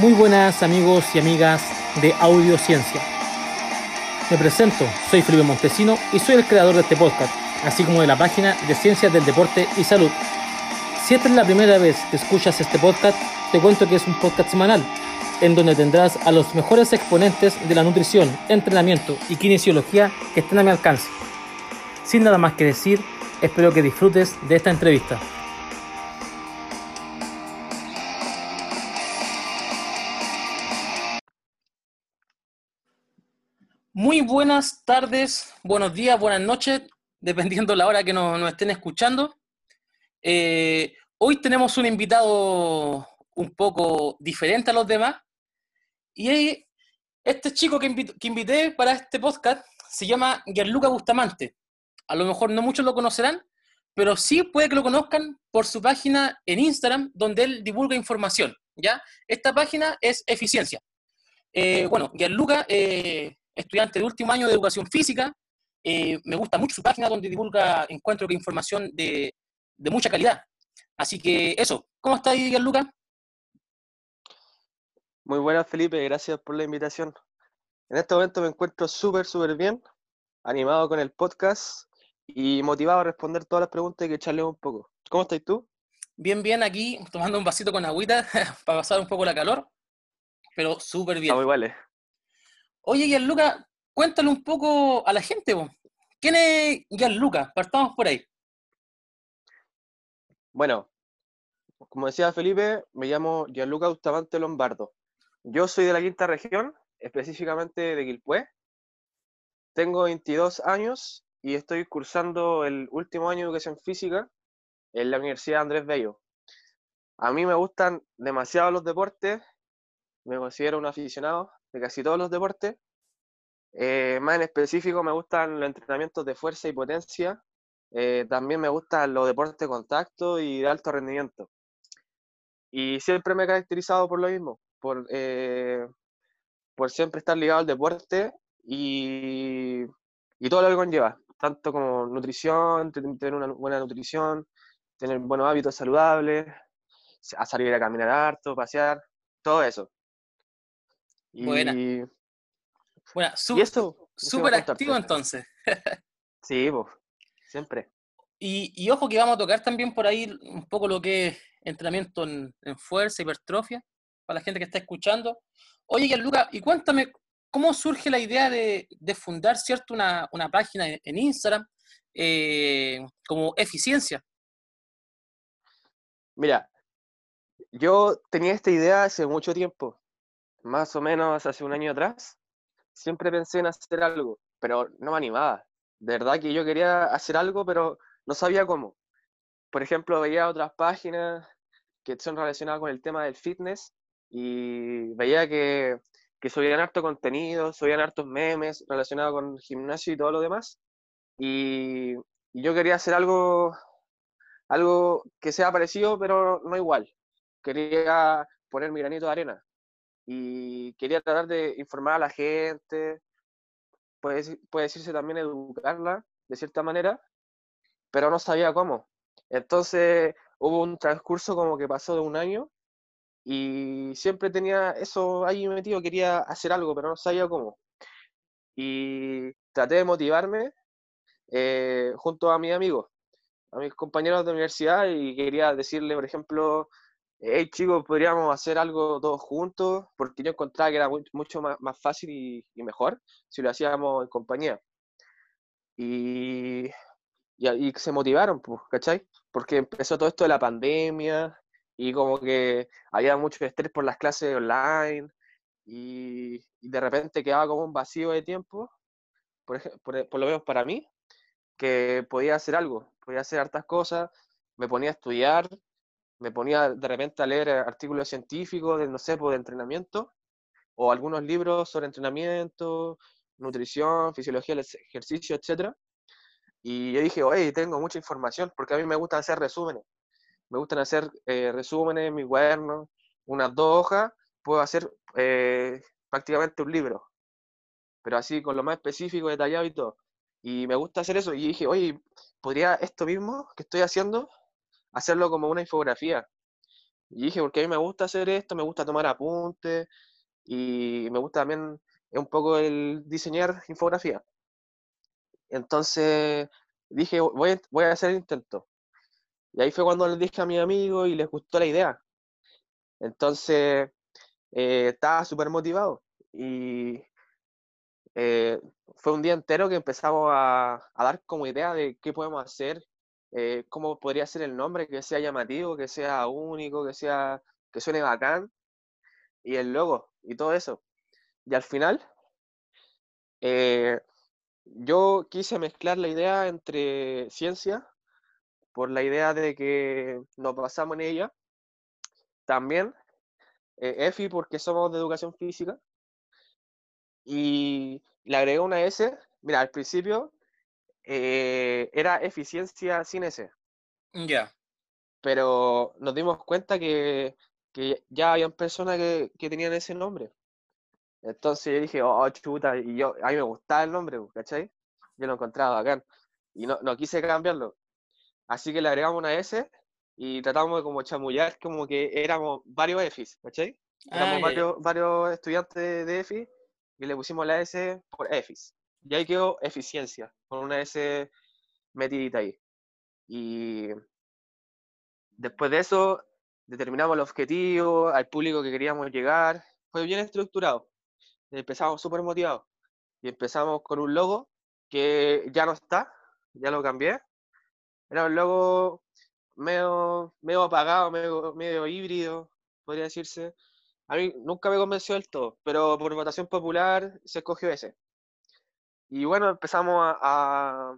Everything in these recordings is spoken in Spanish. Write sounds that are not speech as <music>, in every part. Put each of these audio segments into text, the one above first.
Muy buenas amigos y amigas de Audiociencia. Me presento, soy Felipe Montesino y soy el creador de este podcast, así como de la página de Ciencias del Deporte y Salud. Si esta es la primera vez que escuchas este podcast, te cuento que es un podcast semanal, en donde tendrás a los mejores exponentes de la nutrición, entrenamiento y kinesiología que estén a mi alcance. Sin nada más que decir, espero que disfrutes de esta entrevista. Muy buenas tardes, buenos días, buenas noches, dependiendo la hora que nos, estén escuchando. Eh, hoy tenemos un invitado un poco diferente a los demás. Y este chico que, invité, para este podcast se llama Gerluca Bustamante. A lo mejor no muchos lo conocerán, pero sí puede que lo conozcan por su página en Instagram, donde él divulga información. ¿ya? Esta página es Eficiencia. Eh, bueno, Gerluca eh, estudiante de último año de educación física. Eh, me gusta mucho su página donde divulga, encuentro que información de, de mucha calidad. Así que eso, ¿cómo está ahí, Luca? Muy buenas, Felipe, gracias por la invitación. En este momento me encuentro súper, súper bien, animado con el podcast y motivado a responder todas las preguntas y que echarle un poco. ¿Cómo estás tú? Bien, bien, aquí tomando un vasito con agüita <laughs> para pasar un poco la calor, pero súper bien. Muy vale. Oye, Gianluca, cuéntale un poco a la gente, vos. ¿quién es Gianluca? Partamos por ahí. Bueno, como decía Felipe, me llamo Gianluca Bustamante Lombardo. Yo soy de la quinta región, específicamente de Quilpué. Tengo 22 años y estoy cursando el último año de educación física en la Universidad Andrés Bello. A mí me gustan demasiado los deportes, me considero un aficionado de casi todos los deportes. Eh, más en específico me gustan los entrenamientos de fuerza y potencia. Eh, también me gustan los deportes de contacto y de alto rendimiento. Y siempre me he caracterizado por lo mismo, por, eh, por siempre estar ligado al deporte y, y todo lo que conlleva, tanto como nutrición, tener una buena nutrición, tener buenos hábitos saludables, a salir a caminar harto, pasear, todo eso. Buena. Y, Buena, súper activo entonces. <laughs> sí, pues, siempre. Y, y, ojo que vamos a tocar también por ahí un poco lo que es entrenamiento en, fuerza, hipertrofia, para la gente que está escuchando. Oye, Luca, y cuéntame, ¿cómo surge la idea de, de fundar, cierto, una, una página en, Instagram eh, como eficiencia? Mira, yo tenía esta idea hace mucho tiempo más o menos hace un año atrás, siempre pensé en hacer algo, pero no me animaba. De verdad que yo quería hacer algo, pero no sabía cómo. Por ejemplo, veía otras páginas que son relacionadas con el tema del fitness y veía que, que subían harto contenido, subían hartos memes relacionados con el gimnasio y todo lo demás. Y, y yo quería hacer algo, algo que sea parecido, pero no igual. Quería poner mi granito de arena y quería tratar de informar a la gente, puede, puede decirse también educarla de cierta manera, pero no sabía cómo. Entonces hubo un transcurso como que pasó de un año y siempre tenía eso ahí metido, quería hacer algo, pero no sabía cómo. Y traté de motivarme eh, junto a mis amigos, a mis compañeros de universidad y quería decirle, por ejemplo, hey chicos, podríamos hacer algo todos juntos, porque yo encontraba que era mucho más, fácil y, mejor si lo hacíamos en compañía. Y, y, se motivaron, pues, ¿cachai? Porque empezó todo esto de la pandemia y como que había mucho estrés por las clases online y, de repente quedaba como un vacío de tiempo, por, por, por lo menos para mí, que podía hacer algo, podía hacer hartas cosas, me ponía a estudiar, me ponía de repente a leer artículos científicos, de, no sé, pues, de entrenamiento, o algunos libros sobre entrenamiento, nutrición, fisiología del ejercicio, etc. Y yo dije, oye, tengo mucha información, porque a mí me gusta hacer resúmenes. Me gustan hacer eh, resúmenes en mi cuaderno, unas dos hojas, puedo hacer eh, prácticamente un libro, pero así con lo más específico, detallado y todo. Y me gusta hacer eso. Y dije, oye, ¿podría esto mismo que estoy haciendo hacerlo como una infografía. Y dije, porque a mí me gusta hacer esto, me gusta tomar apuntes y me gusta también un poco el diseñar infografía. Entonces dije, voy a, hacer el intento. Y ahí fue cuando les dije a mi amigo y les gustó la idea. Entonces eh, estaba súper motivado. Y eh, fue un día entero que empezamos a, dar como idea de qué podemos hacer, eh, cómo podría ser el nombre, que sea llamativo, que sea único, que sea que suene bacán, y el logo y todo eso. Y al final, eh, yo quise mezclar la idea entre ciencia, por la idea de que nos basamos en ella, también EFI porque somos de educación física, y le agregué una S. Mira, al principio eh, era eficiencia sin S. Ya. Pero nos dimos cuenta que, que ya habían personas que, que, tenían ese nombre. Entonces yo dije, oh, chuta, y yo, a mí me gustaba el nombre, ¿cachai? Yo lo encontraba bacán. Y no, no quise cambiarlo. Así que le agregamos una S y tratamos de como chamullar como que éramos varios EFIs, ¿cachai? Éramos ah, varios, varios estudiantes de EFI y le pusimos la S por EFIS. Y ahí quedó eficiencia, con una S metidita ahí. Y después de eso, determinamos el objetivo, al público que queríamos llegar. Fue bien estructurado. Empezamos súper motivados. Y empezamos con un logo que ya no está, ya lo cambié. Era un logo medio, medio apagado, medio, medio híbrido, podría decirse. A mí nunca me convenció del todo, pero por votación popular se escogió ese. Y bueno, empezamos a,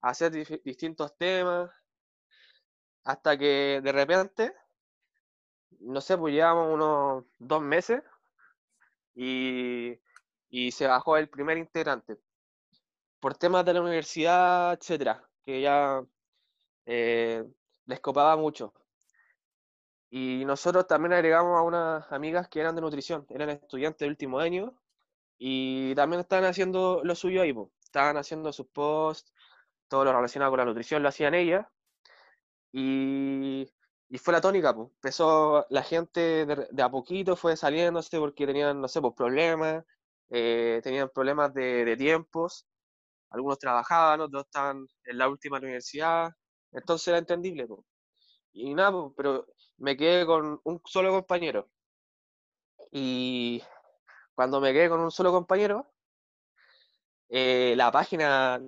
hacer distintos temas, hasta que de repente, no sé, pues llevamos unos dos meses y, se bajó el primer integrante. Por temas de la universidad, etcétera, que ya eh, les copaba mucho. Y nosotros también agregamos a unas amigas que eran de nutrición, eran estudiantes del último año y también estaban haciendo lo suyo ahí, estaban haciendo sus posts, todo lo relacionado con la nutrición lo hacían ellas. Y, y fue la tónica, pues. Empezó la gente de, a poquito, fue saliéndose porque tenían, no sé, pues problemas, eh, tenían problemas de, de, tiempos. Algunos trabajaban, otros estaban en la última universidad. Entonces era entendible, pues. Y nada, pues, pero me quedé con un solo compañero. Y cuando me quedé con un solo compañero, eh, la página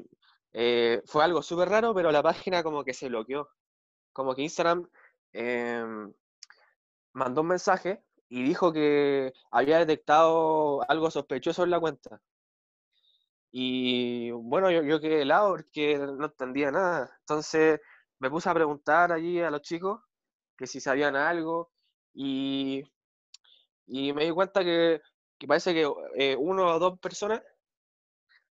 eh, fue algo súper raro, pero la página como que se bloqueó. Como que Instagram em, mandó un mensaje y dijo que había detectado algo sospechoso en la cuenta. Y bueno, yo, yo quedé helado porque no entendía nada. Entonces me puse a preguntar allí a los chicos que si sabían algo y, y me di cuenta que, que parece que eh, uno o dos personas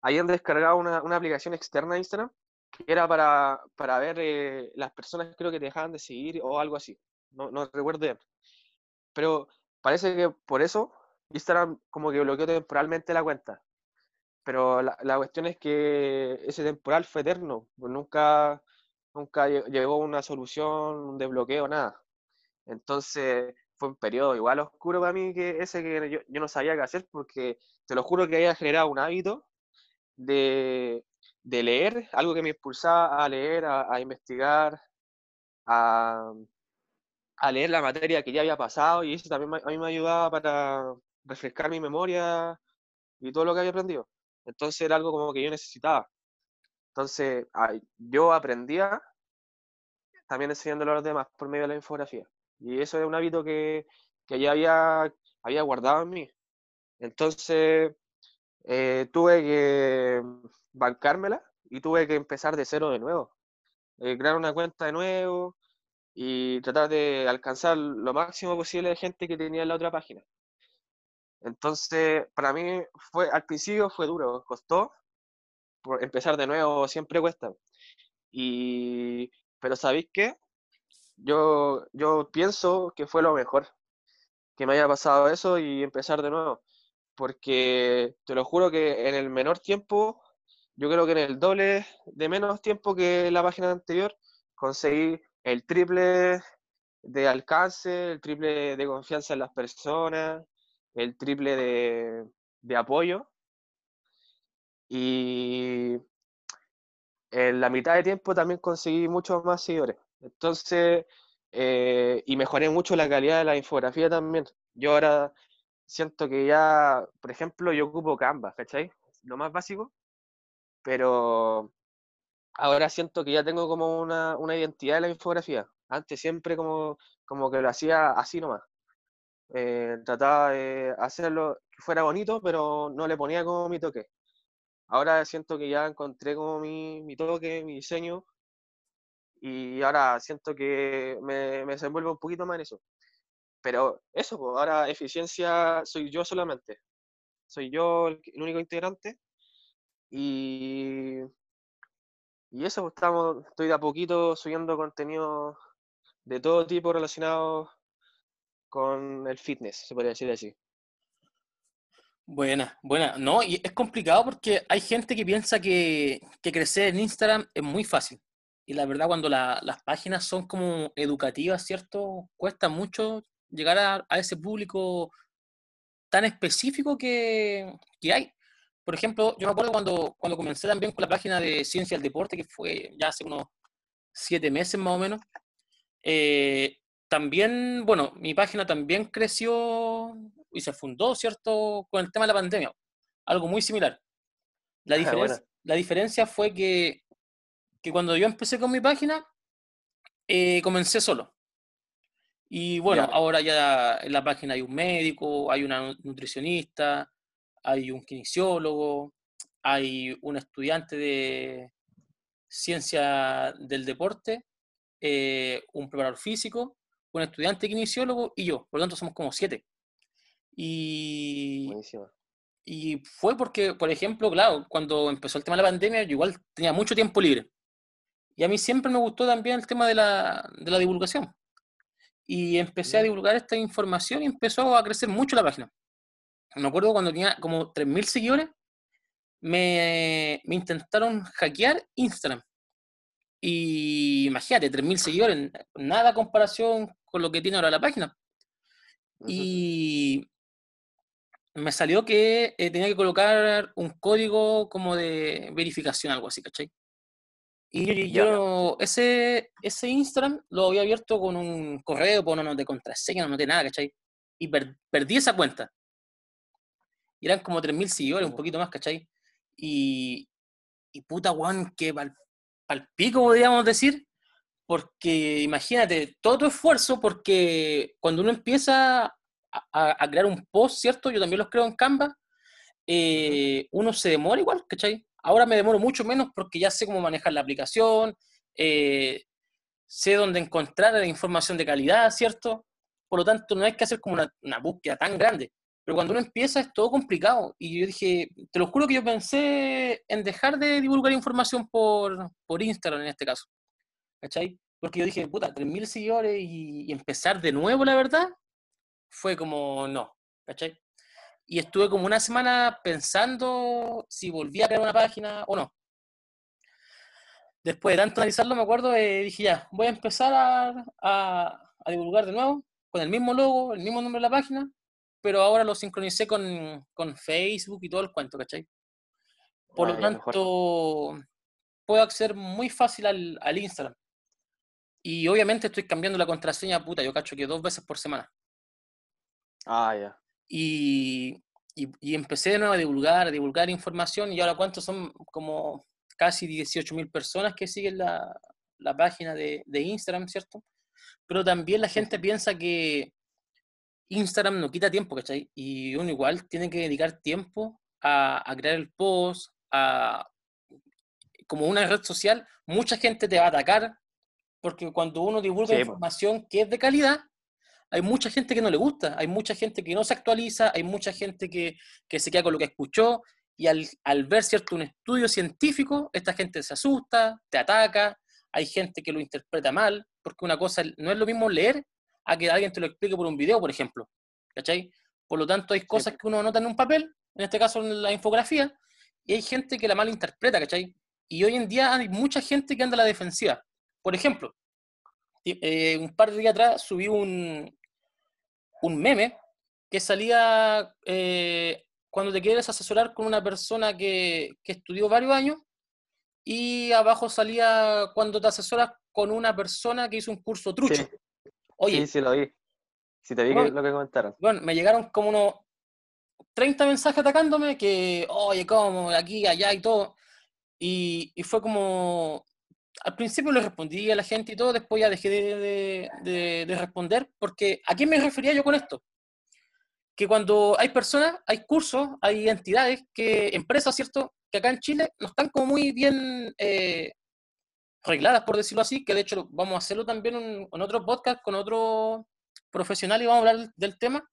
habían descargado una, una, aplicación externa de Instagram que era para, para ver eh, las personas creo que te dejaban de seguir o algo así, no, no recuerdo bien. Pero parece que por eso Instagram como que bloqueó temporalmente la cuenta. Pero la, la cuestión es que ese temporal fue eterno, pues nunca, nunca llegó una solución, un desbloqueo, nada. Entonces fue un periodo igual oscuro para mí que ese que yo, yo no sabía qué hacer porque te lo juro que había generado un hábito de, de leer, algo que me impulsaba a leer, a, a investigar, a, a, leer la materia que ya había pasado y eso también a mí me ayudaba para refrescar mi memoria y todo lo que había aprendido. Entonces era algo como que yo necesitaba. Entonces, yo aprendía también enseñándolo a los demás por medio de la infografía. Y eso es un hábito que, que ya había, había guardado en mí. Entonces, eh, tuve que bancármela y tuve que empezar de cero de nuevo. Eh, crear una cuenta de nuevo y tratar de alcanzar lo máximo posible de gente que tenía en la otra página. Entonces, para mí fue, al principio fue duro, costó, empezar de nuevo siempre cuesta. Y, pero ¿sabéis qué? Yo, yo pienso que fue lo mejor que me haya pasado eso y empezar de nuevo. Porque te lo juro que en el menor tiempo, yo creo que en el doble de menos tiempo que la página anterior, conseguí el triple de alcance, el triple de confianza en las personas, el triple de, de apoyo. Y en la mitad de tiempo también conseguí muchos más seguidores. Entonces, eh, y mejoré mucho la calidad de la infografía también. Yo ahora siento que ya, por ejemplo, yo ocupo Canva, ¿cachai? Lo más básico, pero ahora siento que ya tengo como una, una identidad de la infografía. Antes siempre como, como que lo hacía así nomás. Eh, trataba de hacerlo que fuera bonito, pero no le ponía como mi toque. Ahora siento que ya encontré como mi, mi toque, mi diseño, y ahora siento que me, me desenvuelvo un poquito más en eso. Pero eso, pues, ahora eficiencia soy yo solamente. Soy yo el, único integrante. Y, y eso, pues, estamos, estoy de a poquito subiendo contenido de todo tipo relacionado con el fitness, se podría decir así. Buena, buena. No, y es complicado porque hay gente que piensa que, que crecer en Instagram es muy fácil. Y la verdad, cuando las páginas son como educativas, ¿cierto? Cuesta mucho llegar a, a ese público tan específico que, que, hay. Por ejemplo, yo me acuerdo cuando, cuando comencé también con la página de Ciencia del Deporte, que fue ya hace unos siete meses más o menos. Eh, también, bueno, mi página también creció y se fundó, ¿cierto?, con el tema de la pandemia. Algo muy similar. La, diferencia, la diferencia fue que que cuando yo empecé con mi página, eh, comencé solo. Y bueno, ahora ya en la página hay un médico, hay una nutricionista, hay un kinesiólogo, hay un estudiante de ciencia del deporte, eh, un preparador físico, un estudiante kinesiólogo y yo. Por lo tanto, somos como siete. Y, y fue porque, por ejemplo, claro, cuando empezó el tema de la pandemia, yo igual tenía mucho tiempo libre. Y a mí siempre me gustó también el tema de la, de la divulgación. Y empecé a divulgar esta información y empezó a crecer mucho la página. Me acuerdo cuando tenía como 3.000 seguidores, me, me, intentaron hackear Instagram. Y imagínate, 3.000 seguidores, nada comparación con lo que tiene ahora la página. Y me salió que eh, tenía que colocar un código como de verificación, algo así, ¿cachai? Y yo, ese, ese Instagram lo había abierto con un correo, con no de contraseña, no de nada, ¿cachai? Y perdí esa cuenta. Y eran como 3.000 seguidores, un poquito más, ¿cachai? Y, y puta, Juan, que pal, pico, podríamos decir, porque imagínate, todo tu esfuerzo, porque cuando uno empieza a, a, crear un post, ¿cierto? Yo también los creo en Canva, eh, uno se demora igual, ¿cachai? Ahora me demoro mucho menos porque ya sé cómo manejar la aplicación, eh, sé dónde encontrar la información de calidad, ¿cierto? Por lo tanto, no hay que hacer como una, búsqueda tan grande. Pero cuando uno empieza es todo complicado. Y yo dije, te lo juro que yo pensé en dejar de divulgar información por, por Instagram en este caso. ¿Cachai? Porque yo dije, puta, 3.000 seguidores y, y, empezar de nuevo, la verdad, fue como, no. ¿Cachai? Y estuve como una semana pensando si volvía a crear una página o no. Después de tanto analizarlo, me acuerdo, eh, dije ya, voy a empezar a, a, divulgar de nuevo, con el mismo logo, el mismo nombre de la página, pero ahora lo sincronicé con, con Facebook y todo el cuento, ¿cachai? Por lo tanto, puedo acceder muy fácil al, al Instagram. Y obviamente estoy cambiando la contraseña, puta, yo cacho que dos veces por semana. Ah, ya. Y, y, empecé de nuevo a divulgar, a divulgar información y ahora cuántos son como casi 18.000 personas que siguen la, la página de, de, Instagram, ¿cierto? Pero también la gente piensa que Instagram no quita tiempo, ¿cachai? Y uno igual tiene que dedicar tiempo a, a crear el post, a, como una red social, mucha gente te va a atacar, porque cuando uno divulga información que es de calidad, hay mucha gente que no le gusta, hay mucha gente que no se actualiza, hay mucha gente que, que se queda con lo que escuchó y al, al, ver cierto un estudio científico, esta gente se asusta, te ataca, hay gente que lo interpreta mal, porque una cosa no es lo mismo leer a que alguien te lo explique por un video, por ejemplo. ¿Cachai? Por lo tanto, hay cosas que uno anota en un papel, en este caso en la infografía, y hay gente que la malinterpreta, ¿cachai? Y hoy en día hay mucha gente que anda a la defensiva. Por ejemplo, eh, un par de días atrás subí un, un meme que salía eh, cuando te quieres asesorar con una persona que, que, estudió varios años y abajo salía cuando te asesoras con una persona que hizo un curso trucho. Sí. Oye, sí, sí, lo vi. Sí, te vi bueno, lo que comentaron. Bueno, me llegaron como unos 30 mensajes atacándome que, oye, ¿cómo? Aquí, allá y todo. Y, y fue como, al principio le respondí a la gente y todo, después ya dejé de, de, de, responder, porque ¿a qué me refería yo con esto? Que cuando hay personas, hay cursos, hay entidades, que empresas, ¿cierto? Que acá en Chile no están como muy bien eh, regladas, por decirlo así, que de hecho vamos a hacerlo también en, en otro podcast con otro profesional y vamos a hablar del tema,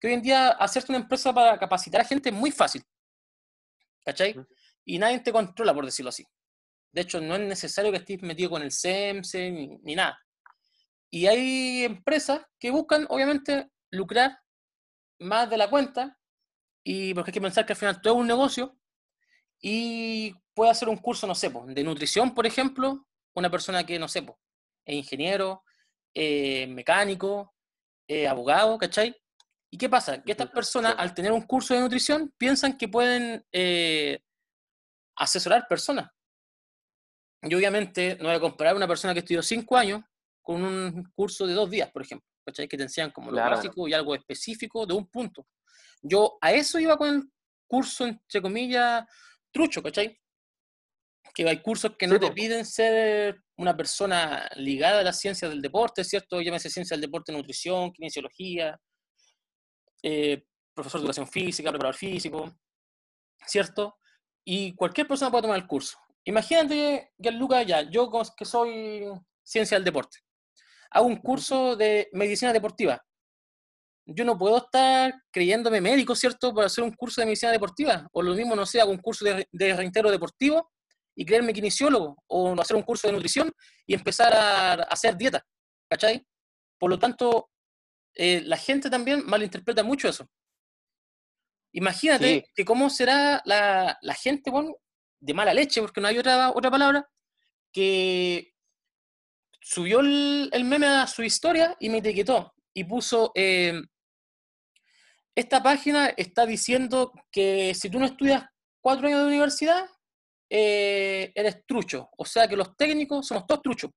que hoy en día hacerte una empresa para capacitar a gente es muy fácil. ¿Cachai? Y nadie te controla, por decirlo así. De hecho, no es necesario que estés metido con el ni, ni nada. Y hay empresas que buscan, obviamente, lucrar más de la cuenta, y porque hay que pensar que al final todo es un negocio, y puede hacer un curso, no sé, de nutrición, por ejemplo, una persona que, no sé, es ingeniero, eh, mecánico, eh, abogado, ¿cachai? ¿Y qué pasa? Que estas personas, al tener un curso de nutrición, piensan que pueden eh, asesorar personas. Y obviamente no voy a comparar a una persona que estudió cinco años con un curso de dos días, por ejemplo, ¿cachai? Que te enseñan como lo claro. básico y algo específico de un punto. Yo a eso iba con el curso, entre comillas, trucho, ¿cachai? Que hay cursos que no sí, te piden ser una persona ligada a las ciencias del deporte, ¿cierto? Llámese ciencia del deporte, nutrición, kinesiología, eh, profesor de educación física, preparador físico, ¿cierto? Y cualquier persona puede tomar el curso. Imagínate, Gianluca, ya, yo que soy ciencia del deporte, hago un curso de medicina deportiva. Yo no puedo estar creyéndome médico, ¿cierto?, para hacer un curso de medicina deportiva. O lo mismo, no sé, hago un curso de, de reintegro deportivo y creerme kinesiólogo. O hacer un curso de nutrición y empezar a, a hacer dieta. ¿Cachai? Por lo tanto, eh, la gente también malinterpreta mucho eso. Imagínate sí. que cómo será la, la gente, bueno, de mala leche, porque no hay otra, otra palabra, que subió el, el, meme a su historia y me etiquetó y puso, eh, esta página está diciendo que si tú no estudias cuatro años de universidad, eh, eres trucho. O sea que los técnicos somos todos truchos.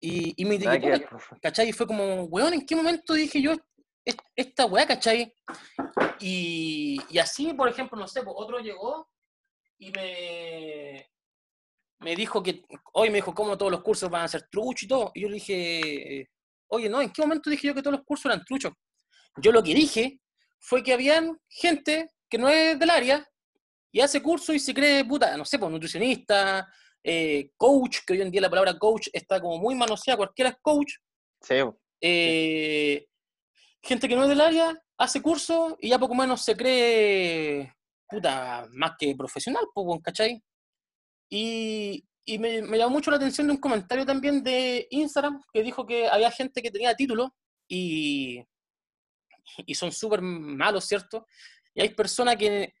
Y, y me etiquetó, ¿cachai? Y fue como, weón, ¿en qué momento dije yo esta weá, cachai? Y, y así, por ejemplo, no sé, pues, otro llegó y me, me dijo que, hoy me dijo, ¿cómo todos los cursos van a ser truchos y todo? Y yo le dije, oye, no, ¿en qué momento dije yo que todos los cursos eran truchos? Yo lo que dije fue que habían gente que no es del área y hace curso y se cree, puta, no sé, pues nutricionista, eh, coach, que hoy en día la palabra coach está como muy manoseada, cualquiera es coach. Sí. Eh, gente que no es del área hace curso y ya poco menos se cree puta, más que profesional, pues, ¿cachai? Y, y me, me, llamó mucho la atención de un comentario también de Instagram que dijo que había gente que tenía título y, y son súper malos, ¿cierto? Y hay personas que,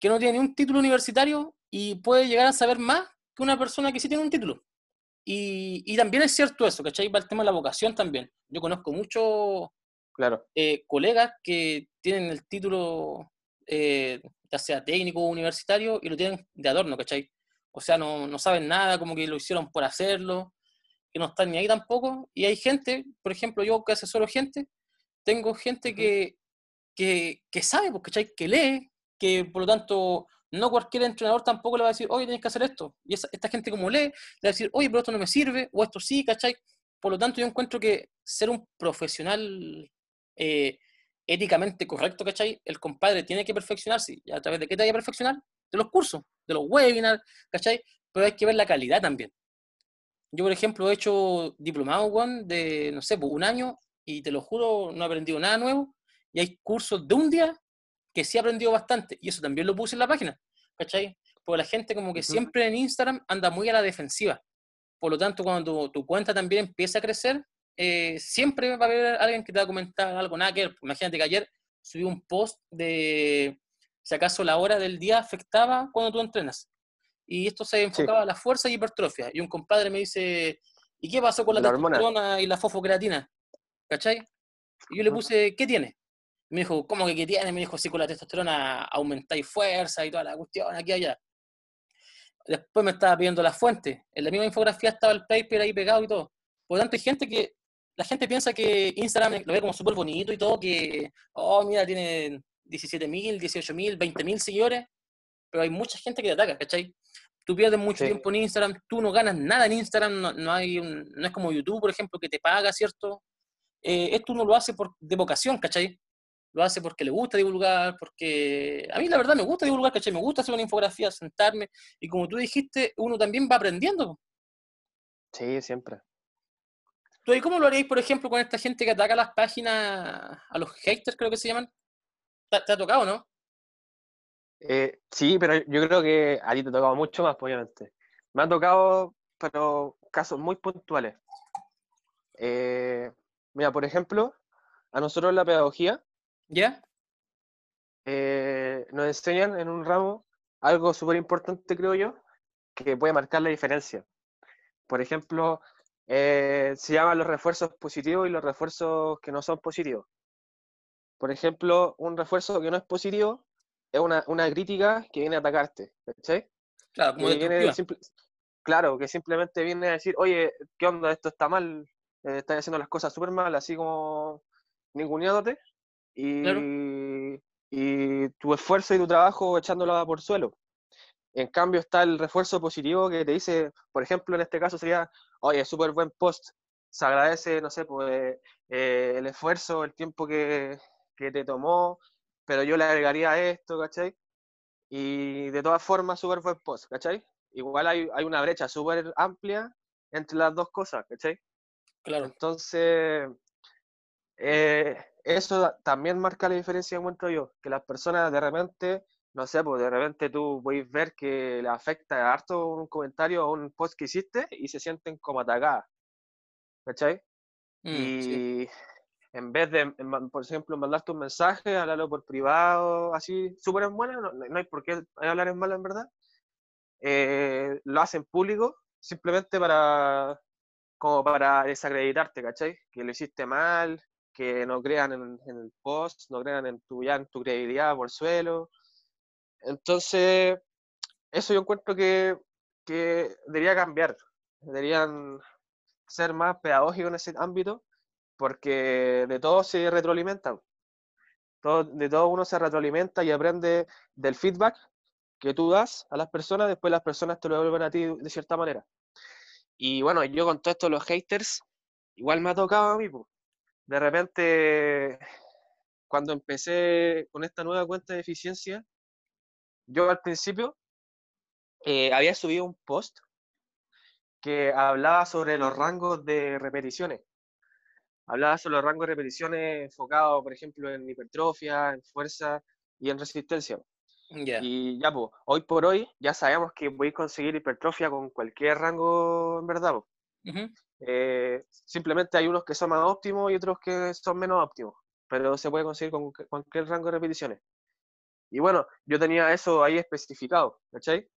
que no tienen ni un título universitario y puede llegar a saber más que una persona que sí tiene un título. Y, y también es cierto eso, ¿cachai? Va el tema de la vocación también. Yo conozco muchos claro. eh, colegas que tienen el título eh, ya sea técnico o universitario, y lo tienen de adorno, ¿cachai? O sea, no, no saben nada, como que lo hicieron por hacerlo, que no están ni ahí tampoco. Y hay gente, por ejemplo, yo que asesoro gente, tengo gente que, que, que sabe, pues, ¿cachai? Que lee, que por lo tanto no cualquier entrenador tampoco le va a decir, oye, tienes que hacer esto. Y esa, esta gente como lee, le va a decir, oye, pero esto no me sirve, o esto sí, ¿cachai? Por lo tanto, yo encuentro que ser un profesional eh, éticamente correcto, ¿cachai? El compadre tiene que perfeccionarse. ¿Y a través de qué te hay que perfeccionar? De los cursos, de los webinars, ¿cachai? Pero hay que ver la calidad también. Yo, por ejemplo, he hecho diplomado, Juan, de, no sé, pues, un año, y te lo juro, no he aprendido nada nuevo. Y hay cursos de un día que sí he aprendido bastante, y eso también lo puse en la página, ¿cachai? Porque la gente como que siempre en Instagram anda muy a la defensiva. Por lo tanto, cuando tu, tu cuenta también empieza a crecer, eh, siempre va a haber alguien que te va a comentar algo, nada que Imagínate que ayer subí un post de si acaso la hora del día afectaba cuando tú entrenas. Y esto se enfocaba sí. a la fuerza y hipertrofia. Y un compadre me dice, ¿Y qué pasó con la, La testosterona y la fosfocreatina? ¿Cachai? Y yo le puse, ¿qué tiene? Me dijo, ¿cómo que qué tiene? Me dijo, sí, con la testosterona aumentáis fuerza y toda la cuestión, aquí y allá. Después me estaba pidiendo las fuentes. En la misma infografía estaba el paper ahí pegado y todo. Por lo tanto, hay gente que, la gente piensa que Instagram lo ve como súper bonito y todo, que, oh, mira, tiene 17.000, 18.000, 20.000 seguidores, pero hay mucha gente que te ataca, ¿cachai? Tú pierdes mucho Sí. tiempo en Instagram, tú no ganas nada en Instagram, no, no hay un- no es como YouTube, por ejemplo, que te paga, ¿cierto? Eh, esto uno lo hace por, de vocación, ¿cachai? Lo hace porque le gusta divulgar, porque a mí la verdad me gusta divulgar, ¿cachai? Me gusta hacer una infografía, sentarme, y como tú dijiste, uno también va aprendiendo. Sí, siempre. ¿Tú y cómo lo haríais, por ejemplo, con esta gente que ataca las páginas, a los haters, creo que se llaman? ¿Te, te ha tocado, no? Eh, sí, pero yo creo que a ti te ha tocado mucho más, pues, obviamente. Me ha tocado, pero casos muy puntuales. Eh, mira, por ejemplo, a nosotros en la pedagogía ¿Ya? eh, nos enseñan en un ramo algo súper importante, creo yo, que puede marcar la diferencia. Por ejemplo, eh, se llaman los refuerzos positivos y los refuerzos que no son positivos. Por ejemplo, un refuerzo que no es positivo es una, una crítica que viene a atacarte, ¿cachai? Claro, como que viene simple- claro, que simplemente viene a decir, oye, ¿qué onda? Esto está mal, eh, estás haciendo las cosas súper mal, así como ninguneándote, y, Claro. y tu esfuerzo y tu trabajo echándolo por suelo. En cambio está el refuerzo positivo que te dice, por ejemplo, en este caso sería, oye, súper buen post, se agradece, no sé, pues eh, el esfuerzo, el tiempo que, que te tomó, pero yo le agregaría esto, ¿cachai? Y de todas formas, súper buen post, ¿cachai? Igual hay, hay una brecha súper amplia entre las dos cosas, ¿cachai? Claro. Entonces, eh, eso también marca la diferencia, encuentro yo, que las personas de repente, no sé, pues de repente tú podéis ver que le afecta harto un comentario o un post que hiciste y se sienten como atacadas, ¿cachai? Mm, sí. y en vez de, por ejemplo, mandarte un mensaje, hablarlo por privado, así, súper en buena, no, no hay por qué hablar en malo en verdad, eh, lo hacen público simplemente para, como para desacreditarte, ¿cachai? Que lo hiciste mal, que no crean en, en el post, no crean en tu, ya en tu credibilidad por suelo. Entonces, eso yo encuentro que, que debería cambiar. Deberían ser más pedagógicos en ese ámbito, porque de todo se retroalimentan. Todo, de todo uno se retroalimenta y aprende del feedback que tú das a las personas, después las personas te lo devuelven a ti de cierta manera. Y bueno, yo con todo esto los haters, igual me ha tocado a mí. po. De repente, cuando empecé con esta nueva cuenta de eficiencia, yo al principio eh, había subido un post que hablaba sobre los rangos de repeticiones. Hablaba sobre los rangos de repeticiones enfocados, por ejemplo, en hipertrofia, en fuerza y en resistencia. Y ya, pues, hoy por hoy ya sabemos que podéis conseguir hipertrofia con cualquier rango, en verdad. Eh, simplemente hay unos que son más óptimos y otros que son menos óptimos, pero se puede conseguir con cu- cualquier rango de repeticiones. Y bueno, yo tenía eso ahí especificado, ¿cachai?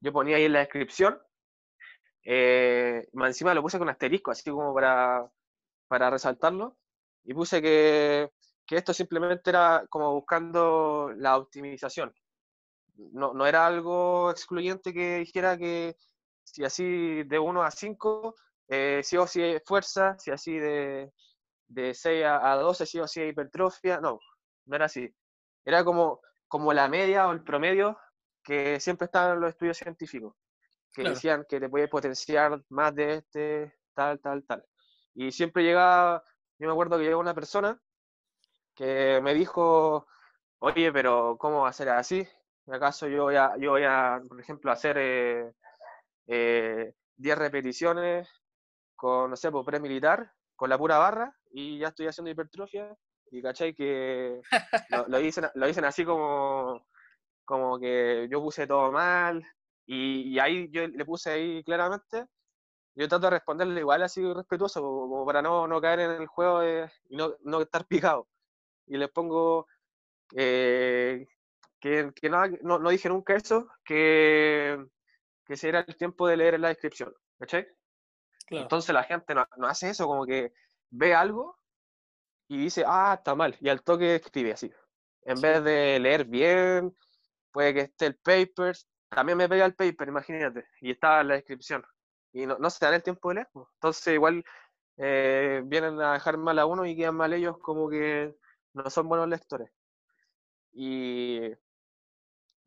Yo ponía ahí en la descripción, eh, más encima lo puse con asterisco, así como para, para resaltarlo, y puse que, que esto simplemente era como buscando la optimización. No, no era algo excluyente que dijera que si así de 1 a 5, eh, sí o sí es fuerza, si así de, de 6 a, a 12, sí o sí es hipertrofia. No, no era así. Era como, como la media o el promedio que siempre en los estudios científicos, que Claro. decían que te puedes potenciar más de este, tal, tal, tal. Y siempre llegaba, yo me acuerdo que llegó una persona que me dijo, oye, pero ¿cómo va a ser así? ¿Acaso yo voy a, yo voy a por ejemplo, hacer eh, eh, 10 repeticiones con, no sé, por pre-militar, con la pura barra, y ya estoy haciendo hipertrofia? Y cachai que lo, lo dicen, lo dicen así como, como que yo puse todo mal, y, y ahí yo le puse ahí claramente, yo trato de responderle igual así respetuoso, como, como para no, no caer en el juego de- y no, no estar picado. Y les pongo eh, que, que no, no dije nunca eso, que, que ese era el tiempo de leer en la descripción, ¿cachai? Entonces la gente no, no, hace eso, como que ve algo y dice, ah, está mal, y al toque escribe así. En vez de leer bien, puede que esté el paper, también me pega el paper, imagínate, y está en la descripción. Y no, no se dan el tiempo de leer. Entonces igual eh, vienen a dejar mal a uno y quedan mal ellos como que no son buenos lectores. Y,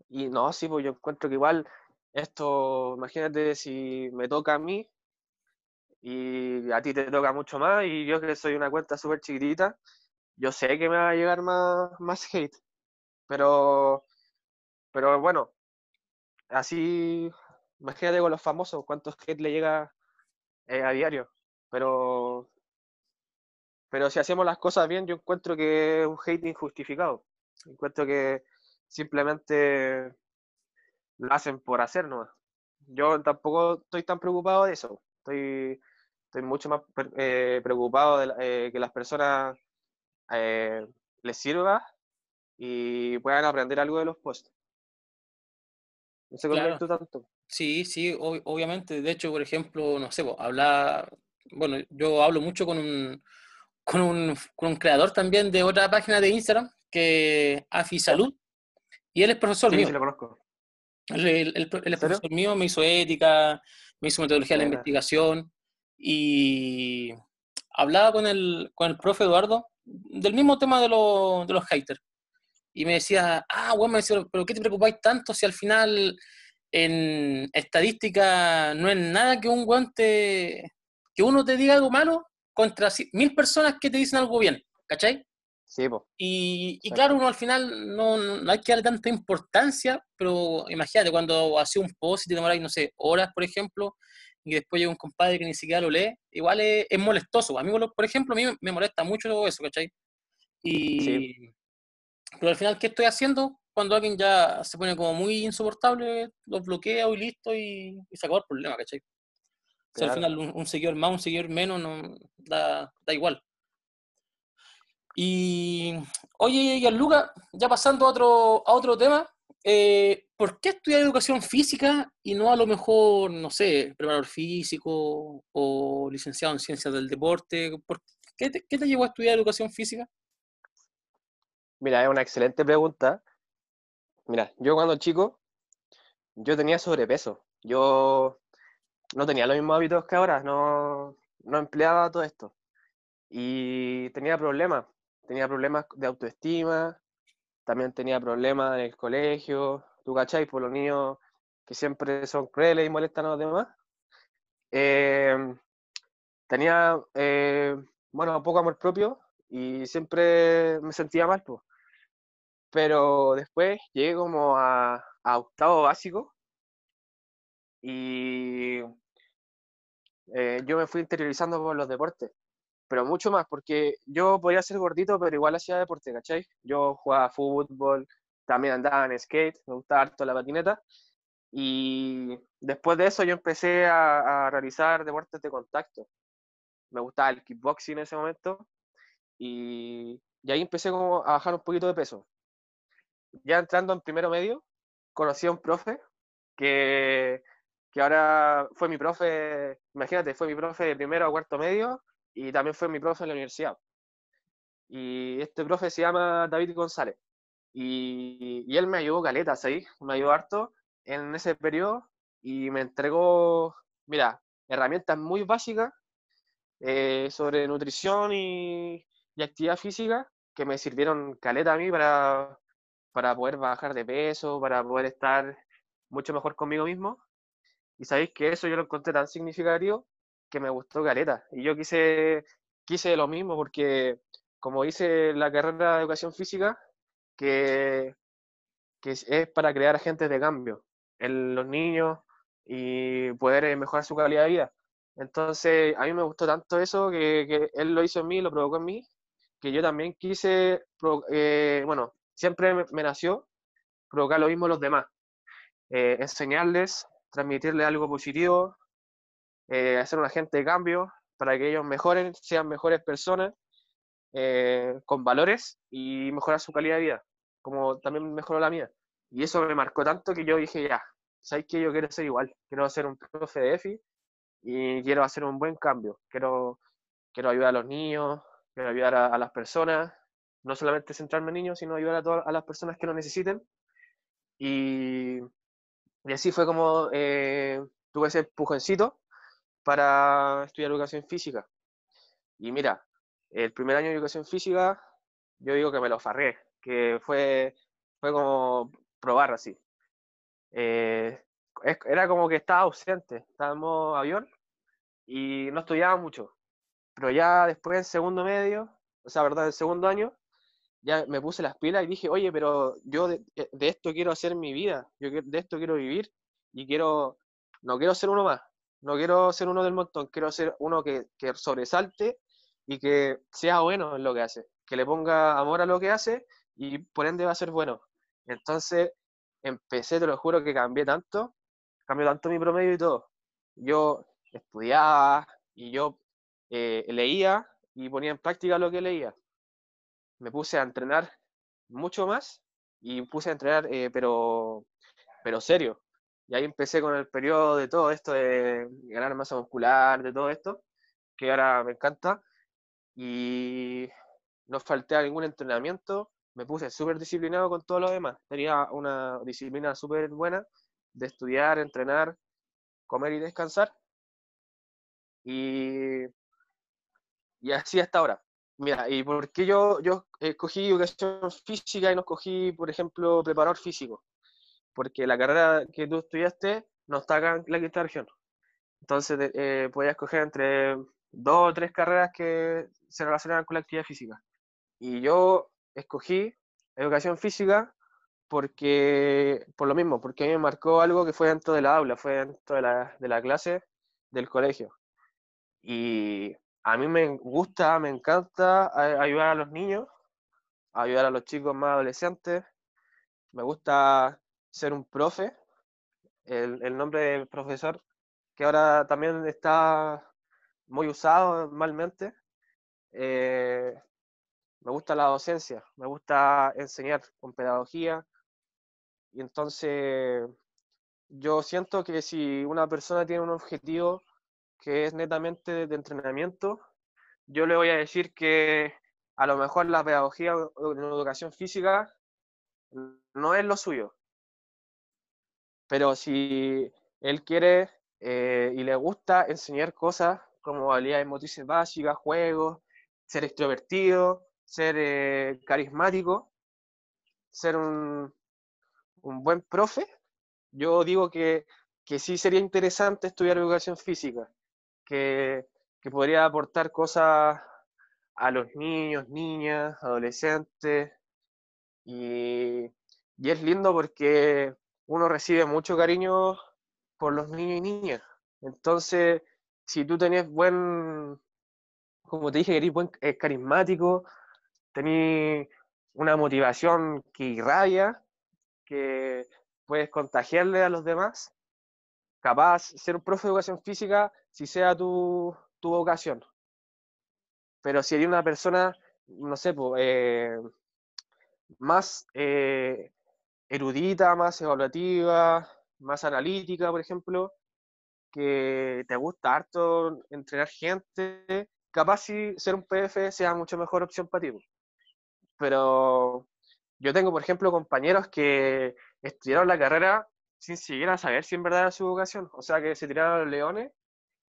y no, sí, pues yo encuentro que igual esto, imagínate si me toca a mí y a ti te toca mucho más y yo que soy una cuenta súper chiquitita, yo sé que me va a llegar más, más hate, pero, pero bueno, así, imagínate con los famosos, cuántos hate le llega eh, a diario, pero, pero si hacemos las cosas bien, yo encuentro que es un hate injustificado, encuentro que simplemente lo hacen por hacer nomás. Yo tampoco estoy tan preocupado de eso. Estoy, estoy mucho más eh, preocupado de eh, que las personas eh, les sirva y puedan aprender algo de los posts. No sé claro. tú tanto. Sí, sí, obviamente. De hecho, por ejemplo, no sé, hablar, bueno, yo hablo mucho con un, con un, con un creador también de otra página de Instagram, que Afi Salud, y él es profesor sí, mío. Sí, lo conozco. El, profesor mío me hizo ética, me hizo metodología de la investigación y hablaba con el, con el profe Eduardo del mismo tema de, de los haters. Y me decía, ah, bueno, me decía, pero ¿qué te preocupáis tanto si al final en estadística no es nada que un guante, que uno te diga algo malo contra mil personas que te dicen algo bien, ¿cachai? Y, claro, uno al final no, hay que darle tanta importancia, pero imagínate, cuando hace un post y te demoráis, no sé, horas, por ejemplo, y después llega un compadre que ni siquiera lo lee, igual es, molestoso. A mí, por ejemplo, a mí me molesta mucho eso, ¿cachai? Y, Pero al final, ¿qué estoy haciendo? Cuando alguien ya se pone como muy insoportable, lo bloqueo y listo y, se acabó el problema, ¿cachai? al final un, seguidor más, un seguidor menos, no da, da igual. Y, oye, Gianluca, ya pasando a otro, a otro tema, eh, ¿por qué estudiar educación física y no a lo mejor, no sé, preparador físico o licenciado en ciencias del deporte? ¿Por qué, te, qué te llevó a estudiar educación física? Mira, es una excelente pregunta. Mira, yo cuando chico, yo tenía sobrepeso. Yo no tenía los mismos hábitos que ahora, no, no empleaba todo esto. Y tenía problemas tenía problemas de autoestima, también tenía problemas en el colegio, tú cachai, por los niños que siempre son crueles y molestan a los demás. Eh, tenía, eh, bueno, poco amor propio y siempre me sentía mal, pues. Pero después llegué como a, a octavo básico y eh, yo me fui interiorizando por los deportes pero mucho más, porque yo podía ser gordito, pero igual hacía deporte, ¿cachai? Yo jugaba fútbol, también andaba en skate, me gustaba harto la patineta, y después de eso yo empecé a, realizar deportes de contacto. Me gustaba el kickboxing en ese momento, y, y ahí empecé como a bajar un poquito de peso. Ya entrando en primero medio, conocí a un profe que, que ahora fue mi profe, imagínate, fue mi profe de primero a cuarto medio, y también fue mi profe en la universidad. Y este profe se llama David González. Y, él me ayudó caletas ahí, me ayudó harto en ese periodo y me entregó, mira, herramientas muy básicas eh, sobre nutrición y, y, actividad física que me sirvieron caleta a mí para, para poder bajar de peso, para poder estar mucho mejor conmigo mismo. Y sabéis que eso yo lo encontré tan significativo que me gustó Caleta. Y yo quise, quise lo mismo porque, como hice la carrera de educación física, que, es para crear agentes de cambio en los niños y poder eh, mejorar su calidad de vida. Entonces, a mí me gustó tanto eso que, él lo hizo en mí, lo provocó en mí, que yo también quise, eh, bueno, siempre me, nació provocar lo mismo a los demás. Eh, enseñarles, transmitirles algo positivo, hacer un agente de cambio para que ellos mejoren, sean mejores personas, con valores y mejorar su calidad de vida, como también mejoró la mía. Y eso me marcó tanto que yo dije, ya, ¿sabes qué? Yo quiero ser igual, quiero ser un profe de EFI y quiero hacer un buen cambio. Quiero, quiero ayudar a los niños, quiero ayudar a, las personas, no solamente centrarme en niños, sino ayudar a todas a las personas que lo necesiten. Y, así fue como eh, tuve ese empujoncito para estudiar educación física. Y mira, el primer año de educación física, yo digo que me lo farré, que fue, fue como probar así. Eh, era como que estaba ausente, estábamos avión y no estudiaba mucho. Pero ya después en segundo medio, o sea, verdad, el segundo año, ya me puse las pilas y dije, oye, pero yo de, esto quiero hacer mi vida, yo de esto quiero vivir y quiero, no quiero ser uno más, no quiero ser uno del montón, quiero ser uno que, que sobresalte y que sea bueno en lo que hace, que le ponga amor a lo que hace y por ende va a ser bueno. Entonces empecé, te lo juro que cambié tanto, cambió tanto mi promedio y todo. Yo estudiaba y yo eh, leía y ponía en práctica lo que leía. Me puse a entrenar mucho más y puse a entrenar, eh, pero, pero serio. Y ahí empecé con el periodo de todo esto de ganar masa muscular, de todo esto, que ahora me encanta. Y no falté a ningún entrenamiento, me puse súper disciplinado con todo lo demás. Tenía una disciplina súper buena de estudiar, entrenar, comer y descansar. Y, y así hasta ahora. Mira, ¿y por qué yo, yo escogí educación física y no escogí, por ejemplo, preparador físico? Porque la carrera que tú estudiaste no está acá en la quinta región. Entonces, eh, podías escoger entre dos o tres carreras que se relacionaban con la actividad física. Y yo escogí educación física porque, por lo mismo, porque a mí me marcó algo que fue dentro de la aula, fue dentro de la, de la clase del colegio. Y a mí me gusta, me encanta ayudar a los niños, ayudar a los chicos más adolescentes. Me gusta ser un profe, el, el nombre de profesor, que ahora también está muy usado malmente. Eh, me gusta la docencia, me gusta enseñar con pedagogía. Y entonces yo siento que si una persona tiene un objetivo que es netamente de entrenamiento, yo le voy a decir que a lo mejor la pedagogía la educación física no es lo suyo. Pero si él quiere eh, y le gusta enseñar cosas como habilidades motrices básicas, juegos, ser extrovertido, ser eh, carismático, ser un, un, buen profe, yo digo que, que, sí sería interesante estudiar educación física, que, que podría aportar cosas a los niños, niñas, adolescentes, y, y es lindo porque uno recibe mucho cariño por los niños y niñas. Entonces, si tú tenés buen, como te dije, eres buen, eh, carismático, tenés una motivación que irradia, que puedes contagiarle a los demás, capaz ser un profe de educación física si sea tu, tu vocación. Pero si eres una persona, no sé, eh, más eh, erudita, más evaluativa, más analítica, por ejemplo, que te gusta harto entrenar gente, capaz si ser un PF sea mucho mejor opción para ti. Pero yo tengo, por ejemplo, compañeros que estudiaron la carrera sin siquiera saber si en verdad era su vocación. O sea, que se tiraron los leones